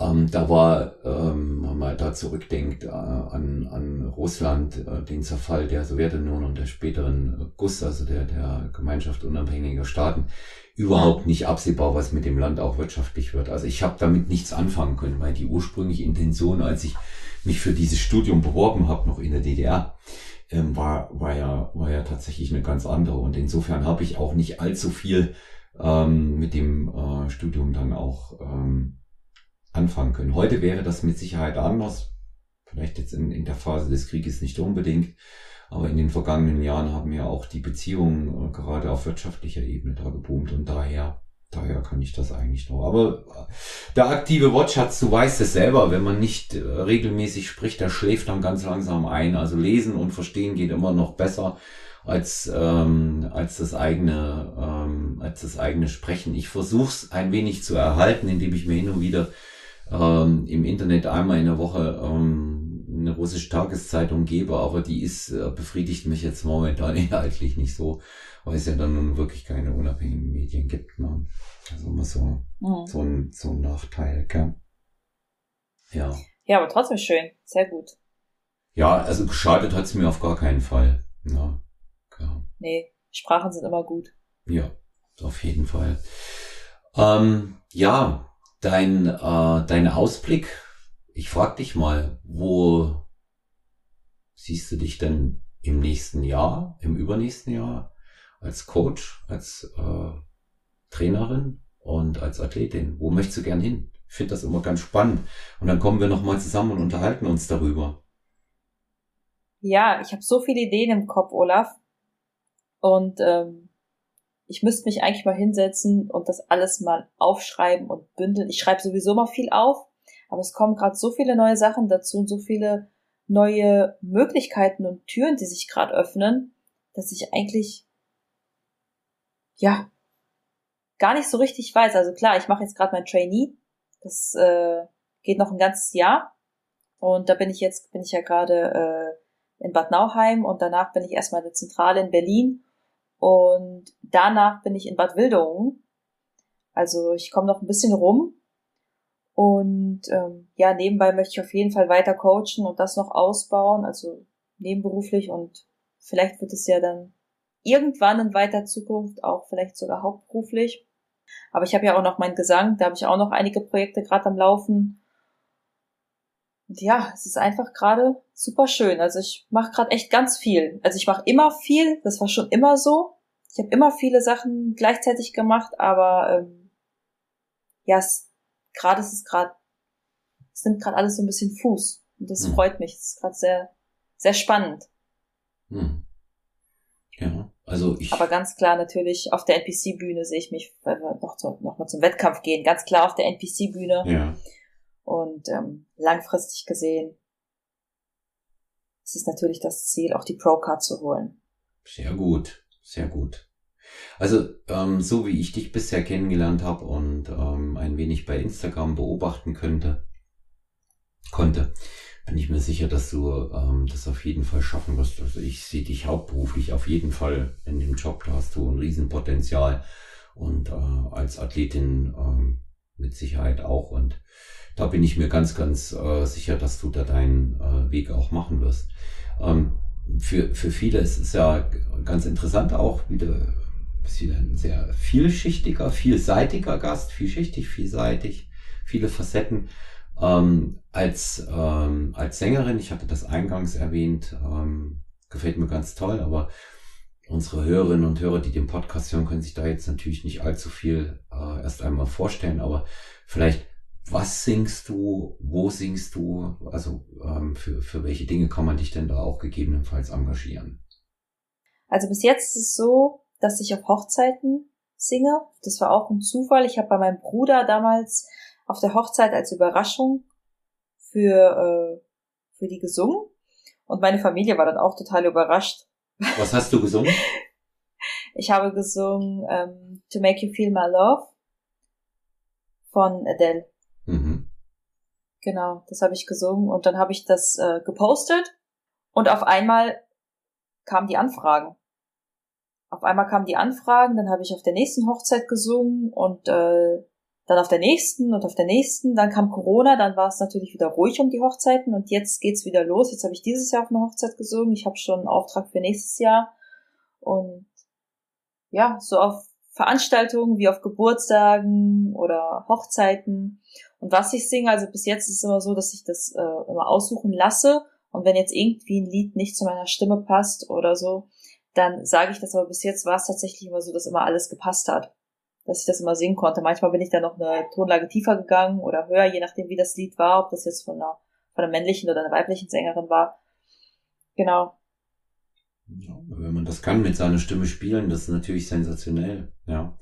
[SPEAKER 1] Ähm, da war, ähm, wenn man da zurückdenkt äh, an, an Russland, äh, den Zerfall der Sowjetunion und der späteren GUS, also der, der Gemeinschaft unabhängiger Staaten, überhaupt nicht absehbar, was mit dem Land auch wirtschaftlich wird. Also ich habe damit nichts anfangen können, weil die ursprüngliche Intention, als ich mich für dieses Studium beworben habe, noch in der DDR, ähm, war, war, ja, war ja tatsächlich eine ganz andere. Und insofern habe ich auch nicht allzu viel ähm, mit dem äh, Studium dann auch ähm, anfangen können. Heute wäre das mit Sicherheit anders. Vielleicht jetzt in, in der Phase des Krieges nicht unbedingt. Aber in den vergangenen Jahren haben ja auch die Beziehungen äh, gerade auf wirtschaftlicher Ebene da geboomt und daher, daher kann ich das eigentlich noch. Aber äh, der aktive Wortschatz, du weißt es selber, wenn man nicht äh, regelmäßig spricht, der schläft dann ganz langsam ein. Also lesen und verstehen geht immer noch besser als ähm, als das eigene ähm, als das eigene Sprechen. Ich versuche es ein wenig zu erhalten, indem ich mir hin und wieder ähm, im Internet einmal in der Woche ähm, eine russische Tageszeitung gebe, aber die ist, äh, befriedigt mich jetzt momentan (laughs) inhaltlich nicht so, weil es ja dann nun wirklich keine unabhängigen Medien gibt. Ne? Also immer so, mhm. so, ein, so ein Nachteil, gell? Ja.
[SPEAKER 2] Ja, aber trotzdem schön. Sehr gut.
[SPEAKER 1] Ja, also geschadet hat es mir auf gar keinen Fall. Ja,
[SPEAKER 2] ja. Nee, Sprachen sind immer gut.
[SPEAKER 1] Ja, auf jeden Fall. Ähm, ja, dein, äh, dein Ausblick. Ich frag dich mal, wo siehst du dich denn im nächsten Jahr, im übernächsten Jahr als Coach, als äh, Trainerin und als Athletin? Wo möchtest du gern hin? Ich finde das immer ganz spannend. Und dann kommen wir nochmal zusammen und unterhalten uns darüber.
[SPEAKER 2] Ja, ich habe so viele Ideen im Kopf, Olaf. Und ähm, ich müsste mich eigentlich mal hinsetzen und das alles mal aufschreiben und bündeln. Ich schreibe sowieso mal viel auf, aber es kommen gerade so viele neue Sachen dazu und so viele neue Möglichkeiten und Türen, die sich gerade öffnen, dass ich eigentlich ja gar nicht so richtig weiß. Also klar, ich mache jetzt gerade mein Trainee. Das äh, geht noch ein ganzes Jahr. Und da bin ich jetzt, bin ich ja gerade äh, in Bad Nauheim und danach bin ich erstmal in der Zentrale in Berlin und danach bin ich in Bad Wildungen. Also ich komme noch ein bisschen rum. Und ähm, ja, nebenbei möchte ich auf jeden Fall weiter coachen und das noch ausbauen, also nebenberuflich und vielleicht wird es ja dann irgendwann in weiter Zukunft auch vielleicht sogar hauptberuflich. Aber ich habe ja auch noch meinen Gesang, da habe ich auch noch einige Projekte gerade am Laufen. Und ja, es ist einfach gerade super schön. Also ich mache gerade echt ganz viel. Also ich mache immer viel, das war schon immer so. Ich habe immer viele Sachen gleichzeitig gemacht, aber ähm, ja, gerade ist es gerade, es nimmt gerade alles so ein bisschen Fuß. Und das hm. freut mich. Es ist gerade sehr, sehr spannend.
[SPEAKER 1] Hm. Ja, also ich.
[SPEAKER 2] Aber ganz klar natürlich auf der NPC-Bühne sehe ich mich, weil wir noch, zu, noch mal zum Wettkampf gehen, ganz klar auf der NPC-Bühne.
[SPEAKER 1] Ja.
[SPEAKER 2] Und ähm, langfristig gesehen es ist natürlich das Ziel, auch die Pro-Card zu holen.
[SPEAKER 1] Sehr gut, sehr gut. Also ähm, so wie ich dich bisher kennengelernt habe und ähm, ein wenig bei Instagram beobachten könnte, konnte, bin ich mir sicher, dass du ähm, das auf jeden Fall schaffen wirst. Also ich sehe dich hauptberuflich auf jeden Fall in dem Job. Da hast du ein Riesenpotenzial und äh, als Athletin ähm, mit Sicherheit auch. Und da bin ich mir ganz, ganz äh, sicher, dass du da deinen äh, Weg auch machen wirst. Ähm, für, für viele ist es ja ganz interessant auch wieder wieder ein sehr vielschichtiger, vielseitiger Gast, vielschichtig, vielseitig, viele Facetten. Ähm, als, ähm, als Sängerin, ich hatte das eingangs erwähnt, ähm, gefällt mir ganz toll, aber unsere Hörerinnen und Hörer, die den Podcast hören, können sich da jetzt natürlich nicht allzu viel äh, erst einmal vorstellen, aber vielleicht was singst du, wo singst du, also ähm, für, für welche Dinge kann man dich denn da auch gegebenenfalls engagieren?
[SPEAKER 2] Also bis jetzt ist es so, dass ich auf Hochzeiten singe. Das war auch ein Zufall. Ich habe bei meinem Bruder damals auf der Hochzeit als Überraschung für, äh, für die gesungen. Und meine Familie war dann auch total überrascht.
[SPEAKER 1] Was hast du gesungen? (laughs)
[SPEAKER 2] ich habe gesungen ähm, To Make You Feel My Love von Adele. Mhm. Genau, das habe ich gesungen und dann habe ich das äh, gepostet und auf einmal kamen die Anfragen. Auf einmal kamen die Anfragen, dann habe ich auf der nächsten Hochzeit gesungen und äh, dann auf der nächsten und auf der nächsten. Dann kam Corona, dann war es natürlich wieder ruhig um die Hochzeiten und jetzt geht's wieder los. Jetzt habe ich dieses Jahr auf einer Hochzeit gesungen. Ich habe schon einen Auftrag für nächstes Jahr und ja, so auf Veranstaltungen wie auf Geburtstagen oder Hochzeiten. Und was ich singe, also bis jetzt ist es immer so, dass ich das äh, immer aussuchen lasse. Und wenn jetzt irgendwie ein Lied nicht zu meiner Stimme passt oder so, dann sage ich das. Aber bis jetzt war es tatsächlich immer so, dass immer alles gepasst hat. Dass ich das immer singen konnte. Manchmal bin ich dann noch eine Tonlage tiefer gegangen oder höher, je nachdem wie das Lied war, ob das jetzt von einer, von einer männlichen oder einer weiblichen Sängerin war. Genau.
[SPEAKER 1] Wenn man das kann mit seiner Stimme spielen, das ist natürlich sensationell. Ja,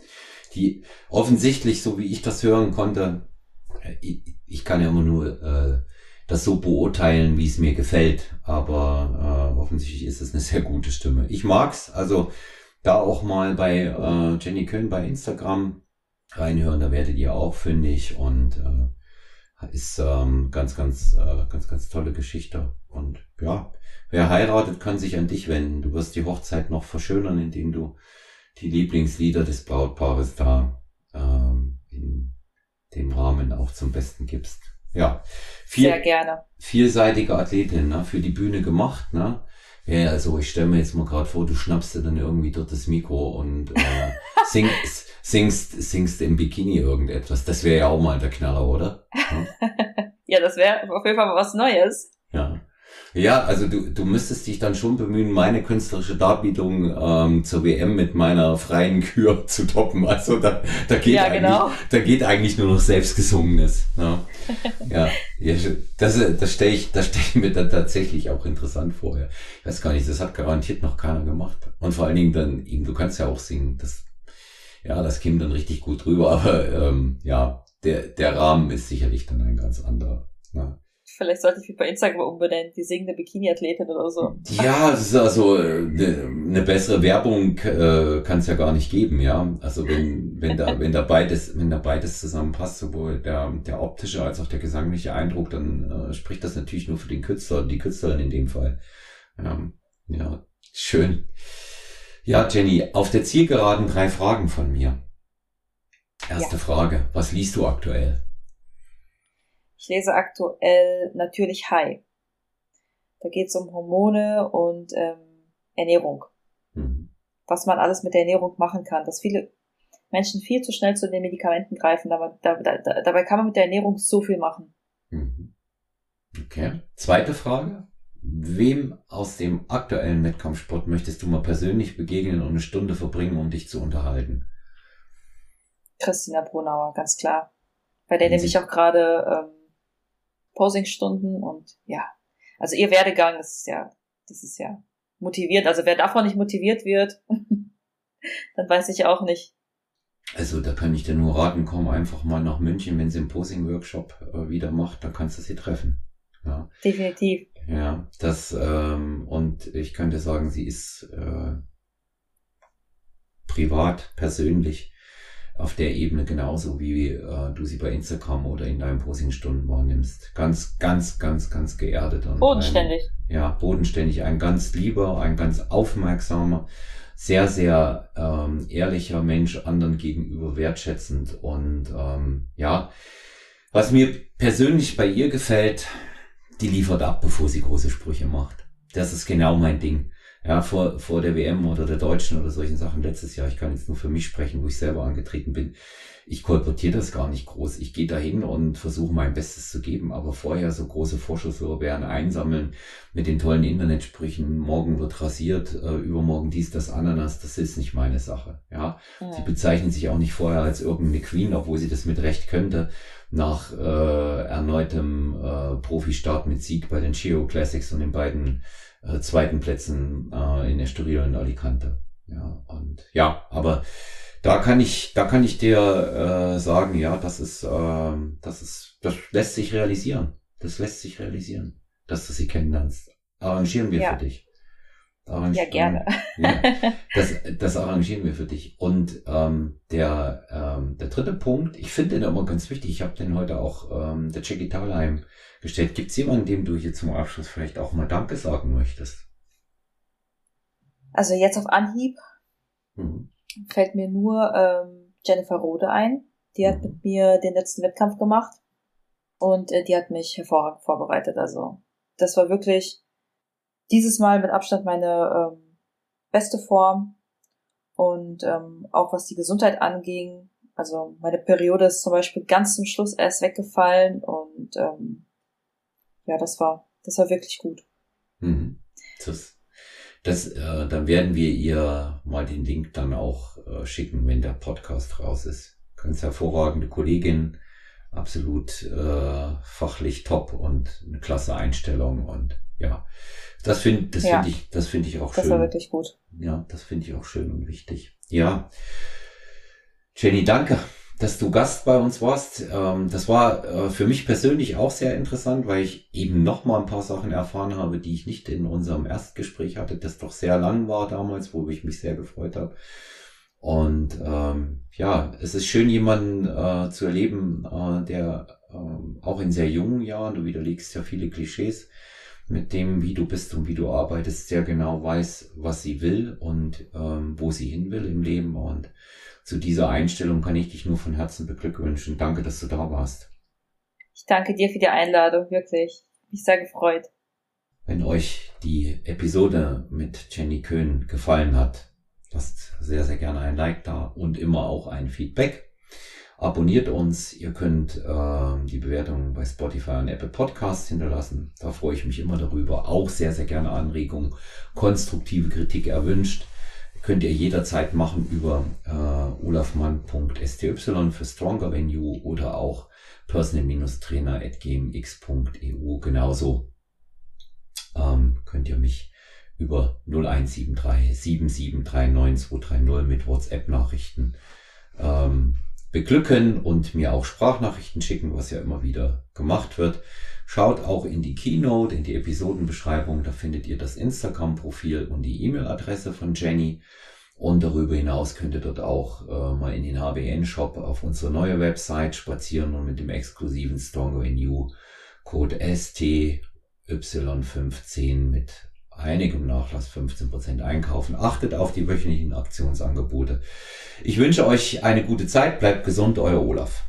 [SPEAKER 1] die offensichtlich, so wie ich das hören konnte, äh, ich, ich kann ja immer nur äh, das so beurteilen, wie es mir gefällt, aber äh, offensichtlich ist es eine sehr gute Stimme. Ich mag's, also da auch mal bei äh, Jenny Köhn bei Instagram reinhören, da werdet ihr auch fündig und äh, ist ähm, ganz, ganz, äh, ganz, ganz tolle Geschichte und ja, Wer heiratet, kann sich an dich wenden. Du wirst die Hochzeit noch verschönern, indem du die Lieblingslieder des Brautpaares da ähm, in dem Rahmen auch zum Besten gibst. Ja,
[SPEAKER 2] viel, sehr gerne.
[SPEAKER 1] Vielseitige Athletin, ne? für die Bühne gemacht, ne? Ja, also ich stelle mir jetzt mal gerade vor, du schnappst dir dann irgendwie dort das Mikro und äh, (laughs) singst, singst, singst im Bikini irgendetwas. Das wäre ja auch mal der Knaller, oder?
[SPEAKER 2] Hm? (laughs) ja, das wäre auf jeden Fall was Neues.
[SPEAKER 1] Ja. Also du, du müsstest dich dann schon bemühen, meine künstlerische Darbietung ähm, zur WM mit meiner freien Kür (laughs) zu toppen. Also da, da, geht, ja, genau. eigentlich, da geht eigentlich nur noch selbstgesungenes. Ja, ja, ja das, das stelle ich, das stell ich mir dann tatsächlich auch interessant vor. Ja. Ich weiß gar nicht, das hat garantiert noch keiner gemacht. Und vor allen Dingen dann eben, du kannst ja auch singen. Das, ja, das käme dann richtig gut rüber. Aber ähm, ja, der, der Rahmen ist sicherlich dann ein ganz anderer. Ne?
[SPEAKER 2] Vielleicht sollte ich mich bei Instagram umbenennen, die singende Bikini-Athletin oder so.
[SPEAKER 1] Ja, das ist also eine, eine bessere Werbung äh, kann es ja gar nicht geben, ja. Also wenn, wenn da, wenn da beides, wenn da beides zusammenpasst, sowohl der, der optische als auch der gesangliche Eindruck, dann äh, spricht das natürlich nur für den Künstler und die Künstlerin in dem Fall. Ja, ja, schön. Ja, Jenny, auf der Zielgeraden drei Fragen von mir. Erste ja. Frage, was liest du aktuell?
[SPEAKER 2] Ich lese aktuell natürlich High. Da geht es um Hormone und ähm, Ernährung. Mhm. Was man alles mit der Ernährung machen kann. Dass viele Menschen viel zu schnell zu den Medikamenten greifen. Aber da, da, dabei kann man mit der Ernährung so viel machen.
[SPEAKER 1] Mhm. Okay. Zweite Frage. Wem aus dem aktuellen Wettkampfsport möchtest du mal persönlich begegnen und eine Stunde verbringen, um dich zu unterhalten?
[SPEAKER 2] Christina Brunauer, ganz klar. Bei der nehme ich auch gerade ähm, Posingstunden und ja, also ihr Werdegang ist ja, das ist ja motiviert. Also wer davon nicht motiviert wird, (laughs) dann weiß ich auch nicht.
[SPEAKER 1] Also da kann ich dir nur raten, komm einfach mal nach München, wenn sie einen Posing-Workshop äh, wieder macht, dann kannst du sie treffen. Ja.
[SPEAKER 2] Definitiv.
[SPEAKER 1] Ja, das ähm, und ich könnte sagen, sie ist äh, privat, persönlich auf der Ebene genauso, wie äh, du sie bei Instagram oder in deinen Posingstunden wahrnimmst. Ganz, ganz, ganz, ganz geerdet. Und
[SPEAKER 2] bodenständig.
[SPEAKER 1] Ein, ja, bodenständig. Ein ganz lieber, ein ganz aufmerksamer, sehr, sehr ähm, ehrlicher Mensch, anderen gegenüber wertschätzend. Und ähm, ja, was mir persönlich bei ihr gefällt, die liefert ab, bevor sie große Sprüche macht. Das ist genau mein Ding ja, vor, vor der WM oder der Deutschen oder solchen Sachen letztes Jahr, ich kann jetzt nur für mich sprechen, wo ich selber angetreten bin, ich kolportiere das gar nicht groß. Ich gehe dahin und versuche mein Bestes zu geben, aber vorher so große Vorschusslorbeeren einsammeln mit den tollen Internetsprüchen, morgen wird rasiert, äh, übermorgen dies, das, Ananas, das ist nicht meine Sache. Ja? ja. Sie bezeichnen sich auch nicht vorher als irgendeine Queen, obwohl sie das mit Recht könnte, nach äh, erneutem äh, Profi-Start mit Sieg bei den Geo Classics und den beiden äh, zweiten Plätzen äh, in Estoril und Alicante. Ja, und ja, aber da kann ich, da kann ich dir äh, sagen, ja, das ist, äh, das ist, das lässt sich realisieren. Das lässt sich realisieren, dass du sie kennenlernst. Arrangieren wir ja. für dich.
[SPEAKER 2] Arrangi ja, gerne.
[SPEAKER 1] ja, das, das arrangieren wir für dich. Und ähm, der, ähm, der dritte Punkt, ich finde den immer ganz wichtig, ich habe den heute auch ähm, der Jackie Thalheim gestellt. Gibt es jemanden, dem du hier zum Abschluss vielleicht auch mal Danke sagen möchtest?
[SPEAKER 2] Also jetzt auf Anhieb mhm. fällt mir nur ähm, Jennifer Rode ein. Die hat mhm. mit mir den letzten Wettkampf gemacht und äh, die hat mich hervorragend vorbereitet. Also das war wirklich dieses Mal mit Abstand meine ähm, beste Form und ähm, auch was die Gesundheit anging. Also meine Periode ist zum Beispiel ganz zum Schluss erst weggefallen und ähm, ja, das war, das war wirklich gut.
[SPEAKER 1] Mhm. Das, das, äh, dann werden wir ihr mal den Link dann auch äh, schicken, wenn der Podcast raus ist. Ganz hervorragende Kollegin, absolut äh, fachlich top und eine klasse Einstellung und ja, das finde das ja. finde ich, das finde ich auch
[SPEAKER 2] das
[SPEAKER 1] schön.
[SPEAKER 2] Das war wirklich gut.
[SPEAKER 1] Ja, das finde ich auch schön und wichtig. Ja. Jenny, danke dass du Gast bei uns warst. Ähm, das war äh, für mich persönlich auch sehr interessant, weil ich eben noch mal ein paar Sachen erfahren habe, die ich nicht in unserem Erstgespräch hatte, das doch sehr lang war damals, wo ich mich sehr gefreut habe. Und ähm, ja, es ist schön, jemanden äh, zu erleben, äh, der äh, auch in sehr jungen Jahren, du widerlegst ja viele Klischees, mit dem, wie du bist und wie du arbeitest, sehr genau weiß, was sie will und ähm, wo sie hin will im Leben. Und zu dieser Einstellung kann ich dich nur von Herzen beglückwünschen. Danke, dass du da warst.
[SPEAKER 2] Ich danke dir für die Einladung, wirklich. Mich sehr gefreut.
[SPEAKER 1] Wenn euch die Episode mit Jenny Köhn gefallen hat, lasst sehr, sehr gerne ein Like da und immer auch ein Feedback. Abonniert uns. Ihr könnt äh, die Bewertung bei Spotify und Apple Podcasts hinterlassen. Da freue ich mich immer darüber. Auch sehr, sehr gerne Anregungen, konstruktive Kritik erwünscht. Könnt ihr jederzeit machen über äh, olafmann.sty für Stronger Venue oder auch personal-trainer.gmx.eu. Genauso ähm, könnt ihr mich über 0173 7739 230 mit WhatsApp-Nachrichten ähm, beglücken und mir auch Sprachnachrichten schicken, was ja immer wieder gemacht wird. Schaut auch in die Keynote, in die Episodenbeschreibung, da findet ihr das Instagram-Profil und die E-Mail-Adresse von Jenny. Und darüber hinaus könnt ihr dort auch äh, mal in den HBN-Shop auf unsere neue Website spazieren und mit dem exklusiven Stronger in You Code STY15 mit einigem Nachlass 15% einkaufen. Achtet auf die wöchentlichen Aktionsangebote. Ich wünsche euch eine gute Zeit. Bleibt gesund, euer Olaf.